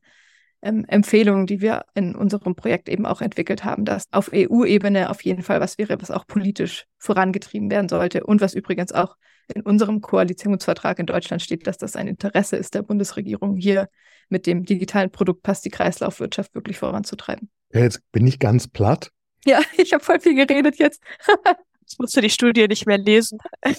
ähm, Empfehlungen, die wir in unserem Projekt eben auch entwickelt haben, dass auf EU-Ebene auf jeden Fall was wäre, was auch politisch vorangetrieben werden sollte und was übrigens auch in unserem Koalitionsvertrag in Deutschland steht, dass das ein Interesse ist der Bundesregierung, hier mit dem digitalen Produktpass die Kreislaufwirtschaft wirklich voranzutreiben. Ja, jetzt bin ich ganz platt. Ja, ich habe voll viel geredet jetzt. Jetzt musst du die Studie nicht mehr lesen.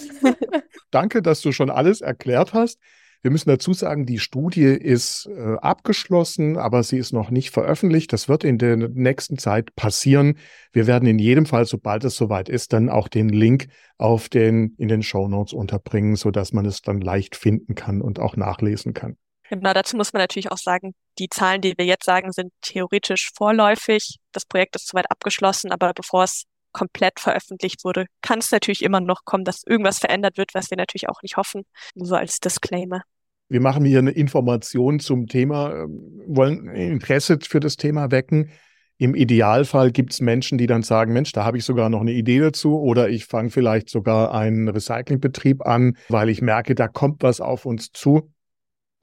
Danke, dass du schon alles erklärt hast. Wir müssen dazu sagen, die Studie ist äh, abgeschlossen, aber sie ist noch nicht veröffentlicht. Das wird in der nächsten Zeit passieren. Wir werden in jedem Fall, sobald es soweit ist, dann auch den Link auf den, in den Show Notes unterbringen, sodass man es dann leicht finden kann und auch nachlesen kann. Genau, dazu muss man natürlich auch sagen, die Zahlen, die wir jetzt sagen, sind theoretisch vorläufig. Das Projekt ist soweit abgeschlossen, aber bevor es komplett veröffentlicht wurde, kann es natürlich immer noch kommen, dass irgendwas verändert wird, was wir natürlich auch nicht hoffen. Nur so als Disclaimer. Wir machen hier eine Information zum Thema, ähm, wollen Interesse für das Thema wecken. Im Idealfall gibt es Menschen, die dann sagen, Mensch, da habe ich sogar noch eine Idee dazu oder ich fange vielleicht sogar einen Recyclingbetrieb an, weil ich merke, da kommt was auf uns zu.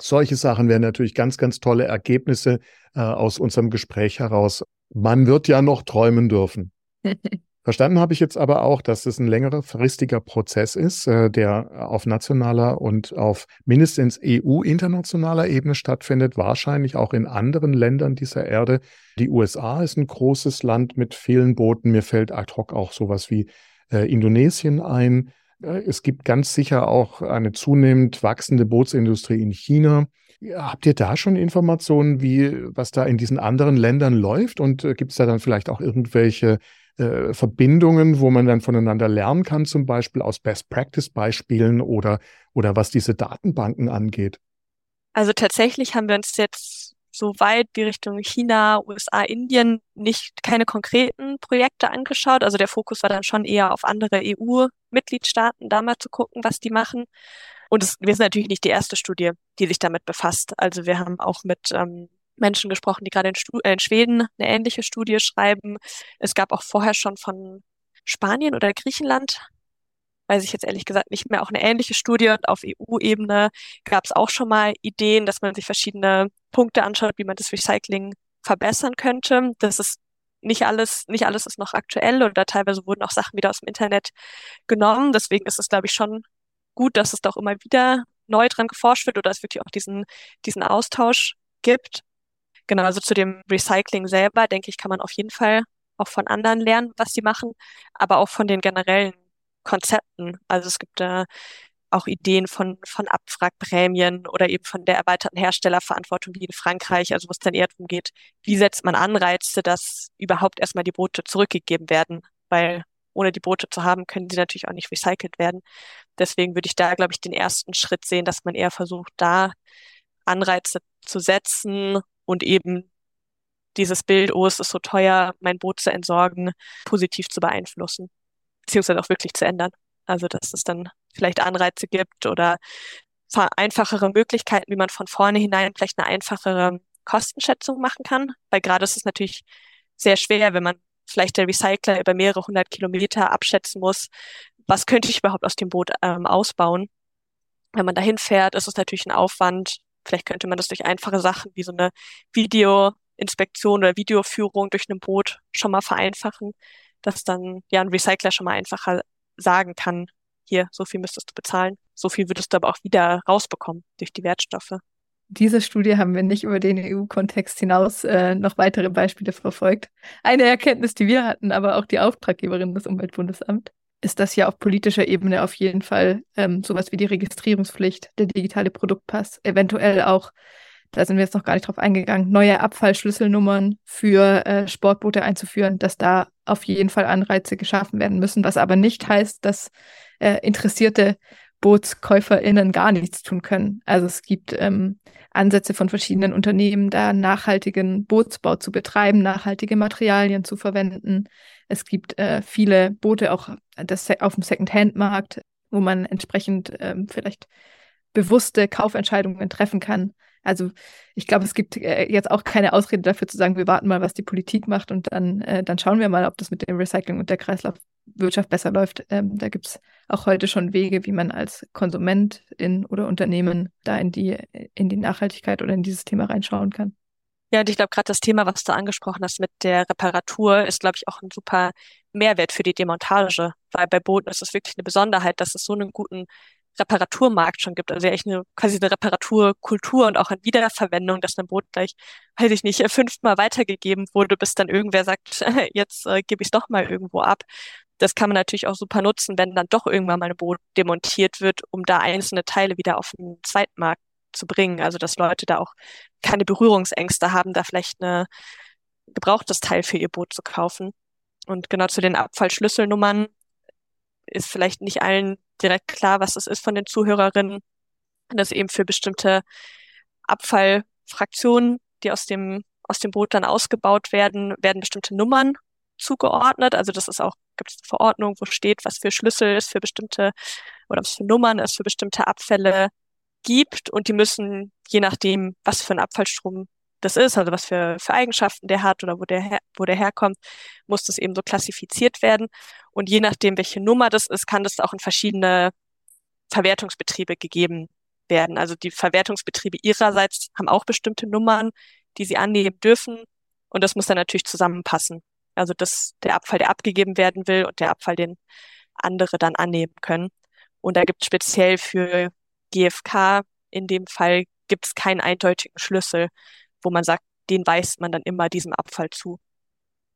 Solche Sachen wären natürlich ganz, ganz tolle Ergebnisse äh, aus unserem Gespräch heraus. Man wird ja noch träumen dürfen. Verstanden habe ich jetzt aber auch, dass es ein längerer fristiger Prozess ist, äh, der auf nationaler und auf mindestens EU-internationaler Ebene stattfindet, wahrscheinlich auch in anderen Ländern dieser Erde. Die USA ist ein großes Land mit vielen Booten. Mir fällt ad hoc auch sowas wie äh, Indonesien ein. Äh, es gibt ganz sicher auch eine zunehmend wachsende Bootsindustrie in China. Habt ihr da schon Informationen, wie was da in diesen anderen Ländern läuft? Und äh, gibt es da dann vielleicht auch irgendwelche äh, Verbindungen, wo man dann voneinander lernen kann, zum Beispiel aus Best-Practice-Beispielen oder, oder was diese Datenbanken angeht? Also tatsächlich haben wir uns jetzt so weit wie Richtung China, USA, Indien nicht keine konkreten Projekte angeschaut. Also der Fokus war dann schon eher auf andere EU-Mitgliedstaaten, da mal zu gucken, was die machen. Und es, wir sind natürlich nicht die erste Studie, die sich damit befasst. Also wir haben auch mit ähm, Menschen gesprochen, die gerade in, äh, in Schweden eine ähnliche Studie schreiben. Es gab auch vorher schon von Spanien oder Griechenland, weiß ich jetzt ehrlich gesagt nicht mehr, auch eine ähnliche Studie. Und auf EU-Ebene gab es auch schon mal Ideen, dass man sich verschiedene Punkte anschaut, wie man das Recycling verbessern könnte. Das ist nicht alles, nicht alles ist noch aktuell oder teilweise wurden auch Sachen wieder aus dem Internet genommen. Deswegen ist es, glaube ich, schon gut, dass es doch immer wieder neu dran geforscht wird oder es wirklich auch diesen, diesen Austausch gibt. Genau, also zu dem Recycling selber, denke ich, kann man auf jeden Fall auch von anderen lernen, was sie machen, aber auch von den generellen Konzepten. Also es gibt da auch Ideen von, von Abwrackprämien oder eben von der erweiterten Herstellerverantwortung wie in Frankreich, also wo es dann eher darum geht, wie setzt man Anreize, dass überhaupt erstmal die Boote zurückgegeben werden, weil ohne die Boote zu haben, können sie natürlich auch nicht recycelt werden. Deswegen würde ich da, glaube ich, den ersten Schritt sehen, dass man eher versucht, da Anreize zu setzen und eben dieses Bild, oh, es ist so teuer, mein Boot zu entsorgen, positiv zu beeinflussen, beziehungsweise auch wirklich zu ändern. Also, dass es dann vielleicht Anreize gibt oder einfachere Möglichkeiten, wie man von vornherein vielleicht eine einfachere Kostenschätzung machen kann. Weil gerade ist es natürlich sehr schwer, wenn man vielleicht der Recycler über mehrere hundert Kilometer abschätzen muss, was könnte ich überhaupt aus dem Boot ähm, ausbauen. Wenn man dahin fährt, ist es natürlich ein Aufwand. Vielleicht könnte man das durch einfache Sachen wie so eine Videoinspektion oder Videoführung durch ein Boot schon mal vereinfachen, dass dann ja ein Recycler schon mal einfacher sagen kann, hier, so viel müsstest du bezahlen, so viel würdest du aber auch wieder rausbekommen durch die Wertstoffe diese Studie haben wir nicht über den EU-Kontext hinaus äh, noch weitere Beispiele verfolgt. Eine Erkenntnis, die wir hatten, aber auch die Auftraggeberin des Umweltbundesamt, ist, dass hier auf politischer Ebene auf jeden Fall ähm, sowas wie die Registrierungspflicht, der digitale Produktpass, eventuell auch, da sind wir jetzt noch gar nicht drauf eingegangen, neue Abfallschlüsselnummern für äh, Sportboote einzuführen, dass da auf jeden Fall Anreize geschaffen werden müssen, was aber nicht heißt, dass äh, interessierte BootskäuferInnen gar nichts tun können. Also es gibt ähm, Ansätze von verschiedenen Unternehmen, da nachhaltigen Bootsbau zu betreiben, nachhaltige Materialien zu verwenden. Es gibt äh, viele Boote auch das, auf dem Second-Hand-Markt, wo man entsprechend ähm, vielleicht bewusste Kaufentscheidungen treffen kann. Also ich glaube, es gibt äh, jetzt auch keine Ausrede dafür zu sagen, wir warten mal, was die Politik macht und dann, äh, dann schauen wir mal, ob das mit dem Recycling und der Kreislaufwirtschaft besser läuft. Ähm, da gibt es auch heute schon Wege, wie man als Konsumentin oder Unternehmen da in die, in die Nachhaltigkeit oder in dieses Thema reinschauen kann. Ja, und ich glaube, gerade das Thema, was du angesprochen hast mit der Reparatur, ist, glaube ich, auch ein super Mehrwert für die Demontage, weil bei Booten ist es wirklich eine Besonderheit, dass es so einen guten Reparaturmarkt schon gibt. Also echt eine quasi eine Reparaturkultur und auch eine Wiederverwendung, dass ein Boot gleich, weiß ich nicht, fünfmal weitergegeben wurde, bis dann irgendwer sagt, jetzt äh, gebe ich es doch mal irgendwo ab. Das kann man natürlich auch super nutzen, wenn dann doch irgendwann mal ein Boot demontiert wird, um da einzelne Teile wieder auf den Zweitmarkt zu bringen. Also dass Leute da auch keine Berührungsängste haben, da vielleicht eine gebrauchtes Teil für ihr Boot zu kaufen. Und genau zu den Abfallschlüsselnummern ist vielleicht nicht allen direkt klar, was das ist von den Zuhörerinnen. Das eben für bestimmte Abfallfraktionen, die aus dem, aus dem Boot dann ausgebaut werden, werden bestimmte Nummern zugeordnet. Also das ist auch, gibt es eine Verordnung, wo steht, was für Schlüssel es für bestimmte oder was für Nummern es für bestimmte Abfälle gibt und die müssen, je nachdem, was für ein Abfallstrom das ist, also was für, für Eigenschaften der hat oder wo der, her, wo der herkommt, muss das eben so klassifiziert werden. Und je nachdem, welche Nummer das ist, kann das auch in verschiedene Verwertungsbetriebe gegeben werden. Also die Verwertungsbetriebe ihrerseits haben auch bestimmte Nummern, die sie annehmen dürfen. Und das muss dann natürlich zusammenpassen. Also das, der Abfall, der abgegeben werden will und der Abfall, den andere dann annehmen können. Und da gibt es speziell für GFK in dem Fall gibt es keinen eindeutigen Schlüssel wo man sagt, den weist man dann immer diesem Abfall zu.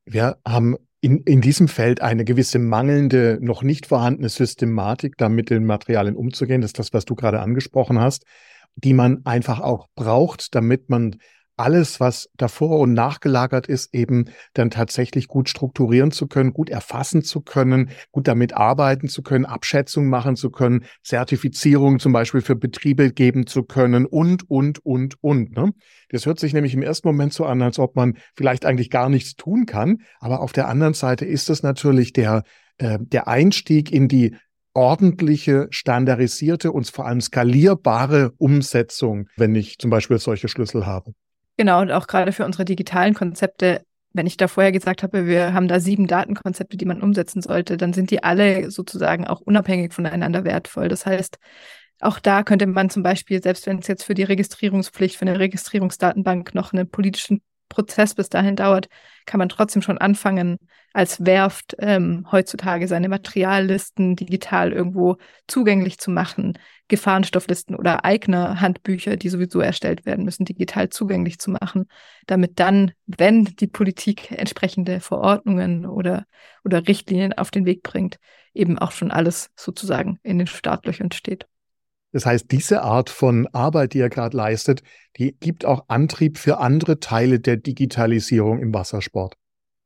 Wir haben in, in diesem Feld eine gewisse mangelnde, noch nicht vorhandene Systematik, da mit den Materialien umzugehen. Das ist das, was du gerade angesprochen hast, die man einfach auch braucht, damit man alles, was davor und nachgelagert ist, eben dann tatsächlich gut strukturieren zu können, gut erfassen zu können, gut damit arbeiten zu können, Abschätzungen machen zu können, Zertifizierung zum Beispiel für Betriebe geben zu können und, und, und, und. Ne? Das hört sich nämlich im ersten Moment so an, als ob man vielleicht eigentlich gar nichts tun kann. Aber auf der anderen Seite ist es natürlich der, äh, der Einstieg in die ordentliche, standardisierte und vor allem skalierbare Umsetzung, wenn ich zum Beispiel solche Schlüssel habe. Genau, und auch gerade für unsere digitalen Konzepte, wenn ich da vorher gesagt habe, wir haben da sieben Datenkonzepte, die man umsetzen sollte, dann sind die alle sozusagen auch unabhängig voneinander wertvoll. Das heißt, auch da könnte man zum Beispiel, selbst wenn es jetzt für die Registrierungspflicht, für eine Registrierungsdatenbank noch einen politischen Prozess bis dahin dauert, kann man trotzdem schon anfangen, als Werft ähm, heutzutage seine Materiallisten digital irgendwo zugänglich zu machen, Gefahrenstofflisten oder eigene Handbücher, die sowieso erstellt werden müssen, digital zugänglich zu machen, damit dann, wenn die Politik entsprechende Verordnungen oder, oder Richtlinien auf den Weg bringt, eben auch schon alles sozusagen in den Startlöchern steht. Das heißt, diese Art von Arbeit, die er gerade leistet, die gibt auch Antrieb für andere Teile der Digitalisierung im Wassersport.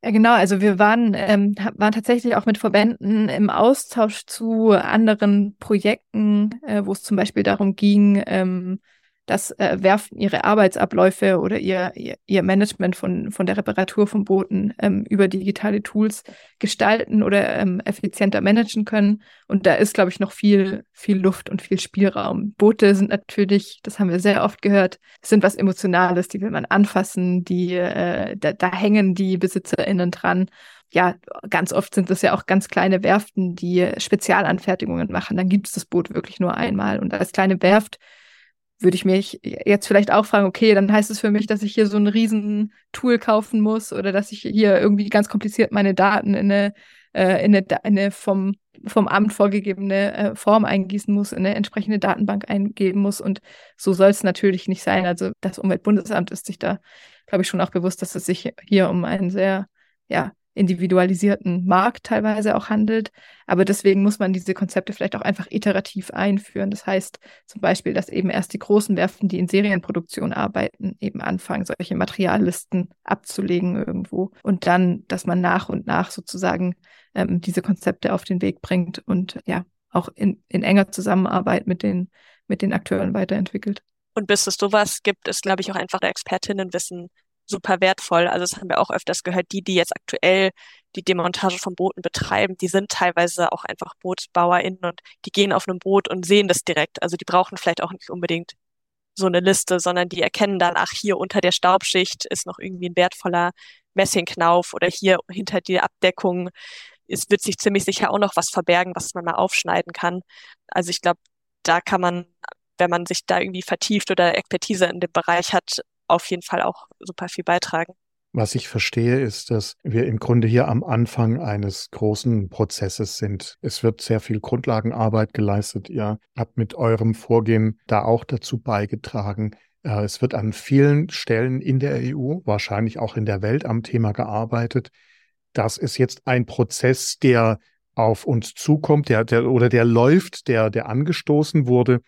Ja, genau. Also wir waren, ähm, waren tatsächlich auch mit Verbänden im Austausch zu anderen Projekten, äh, wo es zum Beispiel darum ging, ähm, dass äh, Werften ihre Arbeitsabläufe oder ihr, ihr, ihr Management von, von der Reparatur von Booten ähm, über digitale Tools gestalten oder ähm, effizienter managen können. Und da ist, glaube ich, noch viel, viel Luft und viel Spielraum. Boote sind natürlich, das haben wir sehr oft gehört, sind was Emotionales, die will man anfassen, die, äh, da, da hängen die BesitzerInnen dran. ja, ganz oft sind das ja auch ganz kleine Werften, die Spezialanfertigungen machen. Dann gibt es das Boot wirklich nur einmal. Und als kleine Werft würde ich mich jetzt vielleicht auch fragen, okay, dann heißt es für mich, dass ich hier so ein riesen Tool kaufen muss oder dass ich hier irgendwie ganz kompliziert meine Daten in eine, äh, in eine, in eine vom, vom Amt vorgegebene äh, Form eingießen muss, in eine entsprechende Datenbank eingeben muss. Und so soll es natürlich nicht sein. Also das Umweltbundesamt ist sich da, glaube ich, schon auch bewusst, dass es sich hier um ein sehr, ja, individualisierten Markt teilweise auch handelt. Aber deswegen muss man diese Konzepte vielleicht auch einfach iterativ einführen. Das heißt zum Beispiel, dass eben erst die großen Werften, die in Serienproduktion arbeiten, eben anfangen, solche Materiallisten abzulegen irgendwo. Und dann, dass man nach und nach sozusagen ähm, diese Konzepte auf den Weg bringt und ja, auch in, in enger Zusammenarbeit mit den, mit den Akteuren weiterentwickelt. Und bis es sowas gibt, ist, glaube ich, auch einfach Expertinnenwissen super wertvoll. Also das haben wir auch öfters gehört, die, die jetzt aktuell die Demontage von Booten betreiben, die sind teilweise auch einfach BootsbauerInnen und die gehen auf einem Boot und sehen das direkt. Also die brauchen vielleicht auch nicht unbedingt so eine Liste, sondern die erkennen dann, ach, hier unter der Staubschicht ist noch irgendwie ein wertvoller Messingknauf oder hier hinter der Abdeckung ist, wird sich ziemlich sicher auch noch was verbergen, was man mal aufschneiden kann. Also ich glaube, da kann man, wenn man sich da irgendwie vertieft oder Expertise in dem Bereich hat, auf jeden Fall auch super viel beitragen. Was ich verstehe, ist, dass wir im Grunde hier am Anfang eines großen Prozesses sind. Es wird sehr viel Grundlagenarbeit geleistet. Ihr habt mit eurem Vorgehen da auch dazu beigetragen. Äh, es wird an vielen Stellen in der EU, wahrscheinlich auch in der Welt am Thema gearbeitet. Das ist jetzt ein Prozess, der auf uns zukommt, der, der oder der läuft, der, der angestoßen wurde.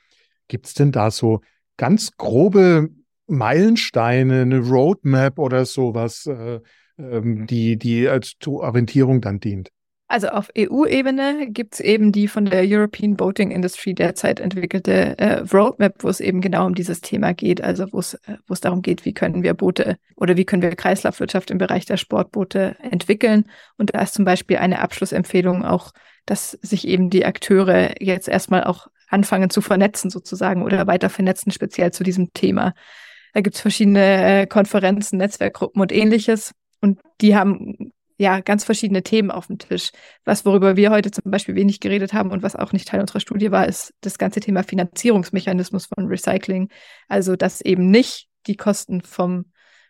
Gibt es denn da so ganz grobe Meilensteine, eine Roadmap oder sowas, äh, ähm, die, die als Orientierung dann dient? Also auf EU-Ebene gibt es eben die von der European Boating Industry derzeit entwickelte äh, Roadmap, wo es eben genau um dieses Thema geht, also wo es äh, wo es darum geht, wie können wir Boote oder wie können wir Kreislaufwirtschaft im Bereich der Sportboote entwickeln. Und da ist zum Beispiel eine Abschlussempfehlung auch, dass sich eben die Akteure jetzt erstmal auch anfangen zu vernetzen sozusagen oder weiter vernetzen, speziell zu diesem Thema. Da gibt es verschiedene äh, Konferenzen, Netzwerkgruppen und ähnliches. Und die haben ja ganz verschiedene Themen auf dem Tisch. Was, worüber wir heute zum Beispiel wenig geredet haben und was auch nicht Teil unserer Studie war, ist das ganze Thema Finanzierungsmechanismus von Recycling. Also, dass eben nicht die Kosten vom,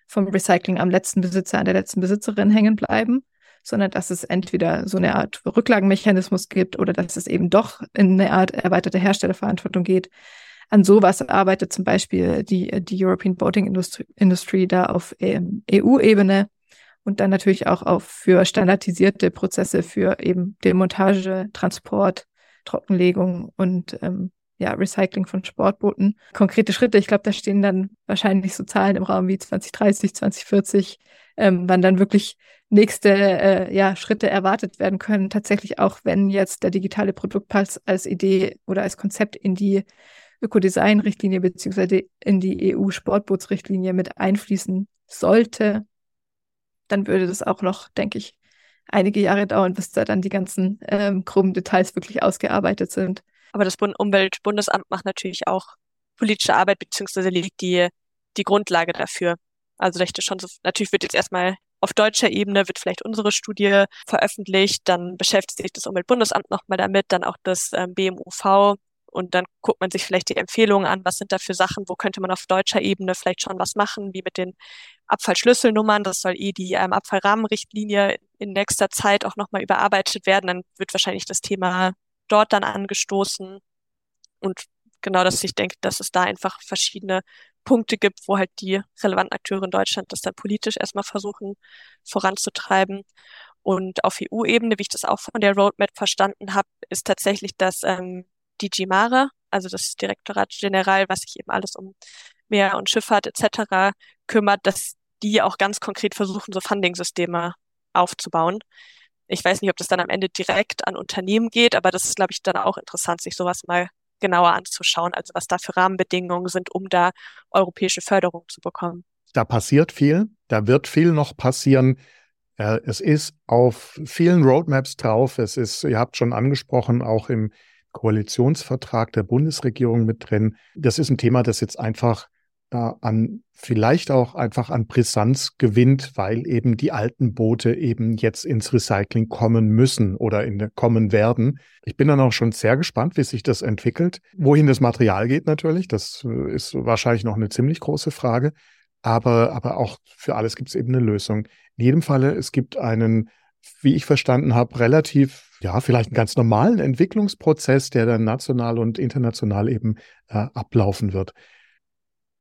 vom Recycling am letzten Besitzer, an der letzten Besitzerin hängen bleiben, sondern dass es entweder so eine Art Rücklagenmechanismus gibt oder dass es eben doch in eine Art erweiterte Herstellerverantwortung geht an sowas arbeitet zum Beispiel die, die European Boating Industry, Industry da auf ähm, EU-Ebene und dann natürlich auch auf für standardisierte Prozesse für eben Demontage, Transport, Trockenlegung und ähm, ja, Recycling von Sportbooten. Konkrete Schritte, ich glaube, da stehen dann wahrscheinlich so Zahlen im Raum wie 2030, 2040, ähm, wann dann wirklich nächste äh, ja, Schritte erwartet werden können. Tatsächlich auch, wenn jetzt der digitale Produktpass als Idee oder als Konzept in die Ökodesign-Richtlinie beziehungsweise in die EU-Sportbootsrichtlinie mit einfließen sollte, dann würde das auch noch, denke ich, einige Jahre dauern, bis da dann die ganzen ähm, groben Details wirklich ausgearbeitet sind. Aber das Umweltbundesamt macht natürlich auch politische Arbeit, beziehungsweise legt die, die Grundlage dafür. Also dachte schon natürlich wird jetzt erstmal auf deutscher Ebene wird vielleicht unsere Studie veröffentlicht, dann beschäftigt sich das Umweltbundesamt nochmal damit, dann auch das ähm, BMUV und dann guckt man sich vielleicht die Empfehlungen an, was sind da für Sachen, wo könnte man auf deutscher Ebene vielleicht schon was machen, wie mit den Abfallschlüsselnummern. Das soll eh die ähm, Abfallrahmenrichtlinie in nächster Zeit auch nochmal überarbeitet werden. Dann wird wahrscheinlich das Thema dort dann angestoßen. Und genau, dass ich denke, dass es da einfach verschiedene Punkte gibt, wo halt die relevanten Akteure in Deutschland das dann politisch erstmal versuchen voranzutreiben. Und auf EU-Ebene, wie ich das auch von der Roadmap verstanden habe, ist tatsächlich, dass ähm, DG Mare, also das Direktorat General, was sich eben alles um Meer und Schifffahrt etc. kümmert, dass die auch ganz konkret versuchen, so Funding-Systeme aufzubauen. Ich weiß nicht, ob das dann am Ende direkt an Unternehmen geht, aber das ist, glaube ich, dann auch interessant, sich sowas mal genauer anzuschauen, also was da für Rahmenbedingungen sind, um da europäische Förderung zu bekommen. Da passiert viel, da wird viel noch passieren. Äh, es ist auf vielen Roadmaps drauf. Es ist, ihr habt schon angesprochen, auch im Koalitionsvertrag der Bundesregierung mit drin. Das ist ein Thema, das jetzt einfach äh, an vielleicht auch einfach an Brisanz gewinnt, weil eben die alten Boote eben jetzt ins Recycling kommen müssen oder in, kommen werden. Ich bin dann auch schon sehr gespannt, wie sich das entwickelt. Wohin das Material geht natürlich, das äh, ist wahrscheinlich noch eine ziemlich große Frage. Aber, aber auch für alles gibt es eben eine Lösung. In jedem Falle, es gibt einen, wie ich verstanden habe, relativ, ja, vielleicht einen ganz normalen Entwicklungsprozess, der dann national und international eben äh, ablaufen wird.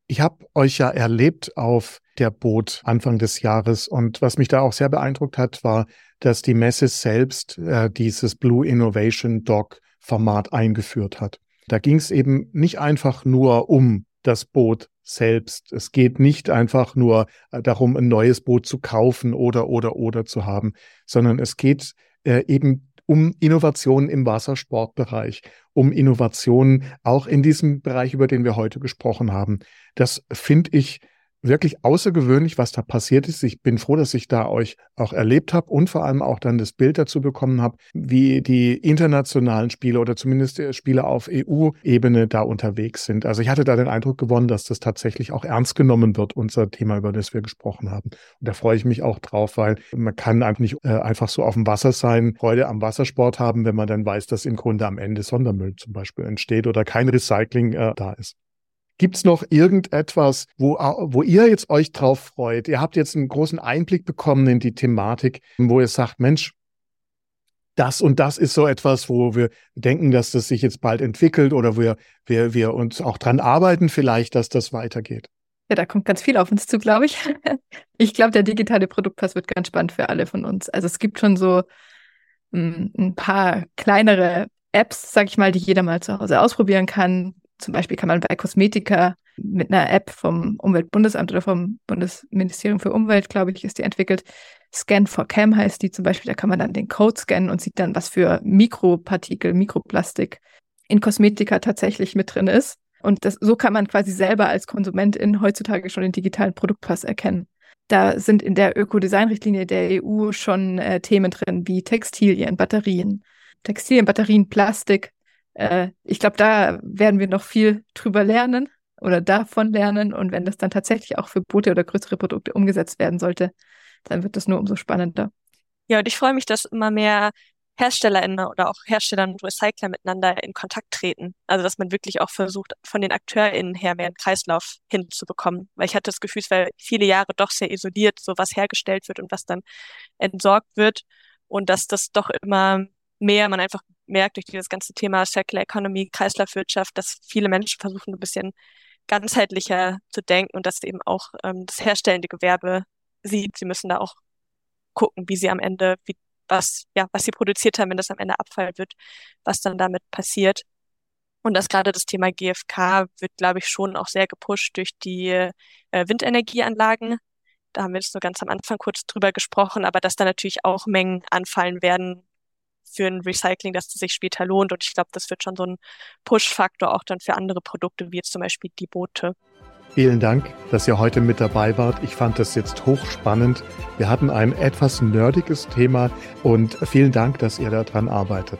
Ich habe euch ja erlebt auf der Boot Anfang des Jahres und was mich da auch sehr beeindruckt hat, war, dass die Messe selbst äh, dieses Blue Innovation Doc Format eingeführt hat. Da ging es eben nicht einfach nur um das Boot selbst. Es geht nicht einfach nur äh, darum, ein neues Boot zu kaufen oder oder oder zu haben, sondern es geht äh, eben um Innovationen im Wassersportbereich, um Innovationen auch in diesem Bereich, über den wir heute gesprochen haben. Das finde ich wirklich außergewöhnlich, was da passiert ist. Ich bin froh, dass ich da euch auch erlebt habe und vor allem auch dann das Bild dazu bekommen habe, wie die internationalen Spiele oder zumindest Spiele auf EU-Ebene da unterwegs sind. Also ich hatte da den Eindruck gewonnen, dass das tatsächlich auch ernst genommen wird, unser Thema, über das wir gesprochen haben. Und da freue ich mich auch drauf, weil man kann einfach nicht äh, einfach so auf dem Wasser sein, Freude am Wassersport haben, wenn man dann weiß, dass im Grunde am Ende Sondermüll zum Beispiel entsteht oder kein Recycling äh, da ist. Gibt es noch irgendetwas, wo, wo ihr jetzt euch drauf freut? Ihr habt jetzt einen großen Einblick bekommen in die Thematik, wo ihr sagt, Mensch, das und das ist so etwas, wo wir denken, dass das sich jetzt bald entwickelt oder wir, wir, wir uns auch dran arbeiten, vielleicht, dass das weitergeht. Ja, da kommt ganz viel auf uns zu, glaube ich. Ich glaube, der digitale Produktpass wird ganz spannend für alle von uns. Also es gibt schon so mm, ein paar kleinere Apps, sag ich mal, die jeder mal zu Hause ausprobieren kann, zum Beispiel kann man bei Kosmetika mit einer App vom Umweltbundesamt oder vom Bundesministerium für Umwelt, glaube ich, ist die entwickelt. Scan for Cam heißt die zum Beispiel. Da kann man dann den Code scannen und sieht dann, was für Mikropartikel, Mikroplastik in Kosmetika tatsächlich mit drin ist. Und das, so kann man quasi selber als Konsumentin heutzutage schon den digitalen Produktpass erkennen. Da sind in der Ökodesign-Richtlinie der EU schon äh, Themen drin wie Textilien, Batterien, Textilien, Batterien, Plastik, äh, ich glaube, da werden wir noch viel drüber lernen oder davon lernen. Und wenn das dann tatsächlich auch für Boote oder größere Produkte umgesetzt werden sollte, dann wird das nur umso spannender. Ja, und ich freue mich, dass immer mehr HerstellerInnen oder auch Hersteller und Recycler miteinander in Kontakt treten. Also, dass man wirklich auch versucht, von den AkteurInnen her mehr einen Kreislauf hinzubekommen. Weil ich hatte das Gefühl, es war viele Jahre doch sehr isoliert, so was hergestellt wird und was dann entsorgt wird. Und dass das doch immer mehr man einfach merkt durch dieses ganze Thema Circular Economy, Kreislaufwirtschaft, dass viele Menschen versuchen, ein bisschen ganzheitlicher zu denken und dass eben auch ähm, das herstellende Gewerbe sieht. Sie müssen da auch gucken, wie sie am Ende, wie, was, ja, was sie produziert haben, wenn das am Ende Abfall wird, was dann damit passiert. Und dass gerade das Thema GFK wird, glaube ich, schon auch sehr gepusht durch die äh, Windenergieanlagen. Da haben wir jetzt nur ganz am Anfang kurz drüber gesprochen, aber dass da natürlich auch Mengen anfallen werden, für ein Recycling, dass es sich später lohnt. Und ich glaube, das wird schon so ein Push-Faktor auch dann für andere Produkte, wie jetzt zum Beispiel die Boote. Vielen Dank, dass ihr heute mit dabei wart. Ich fand das jetzt hochspannend. Wir hatten ein etwas nerdiges Thema und vielen Dank, dass ihr daran arbeitet.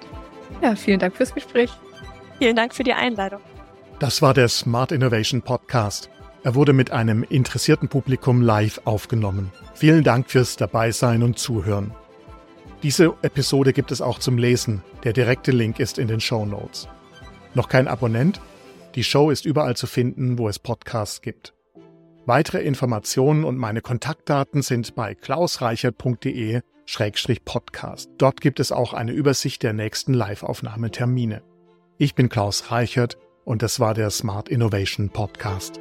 Ja, vielen Dank fürs Gespräch. Vielen Dank für die Einladung. Das war der Smart Innovation Podcast. Er wurde mit einem interessierten Publikum live aufgenommen. Vielen Dank fürs Dabeisein und Zuhören. Diese Episode gibt es auch zum Lesen. Der direkte Link ist in den Show Notes. Noch kein Abonnent? Die Show ist überall zu finden, wo es Podcasts gibt. Weitere Informationen und meine Kontaktdaten sind bei klausreichert.de-podcast. Dort gibt es auch eine Übersicht der nächsten Live-Aufnahmetermine. Ich bin Klaus Reichert und das war der Smart Innovation Podcast.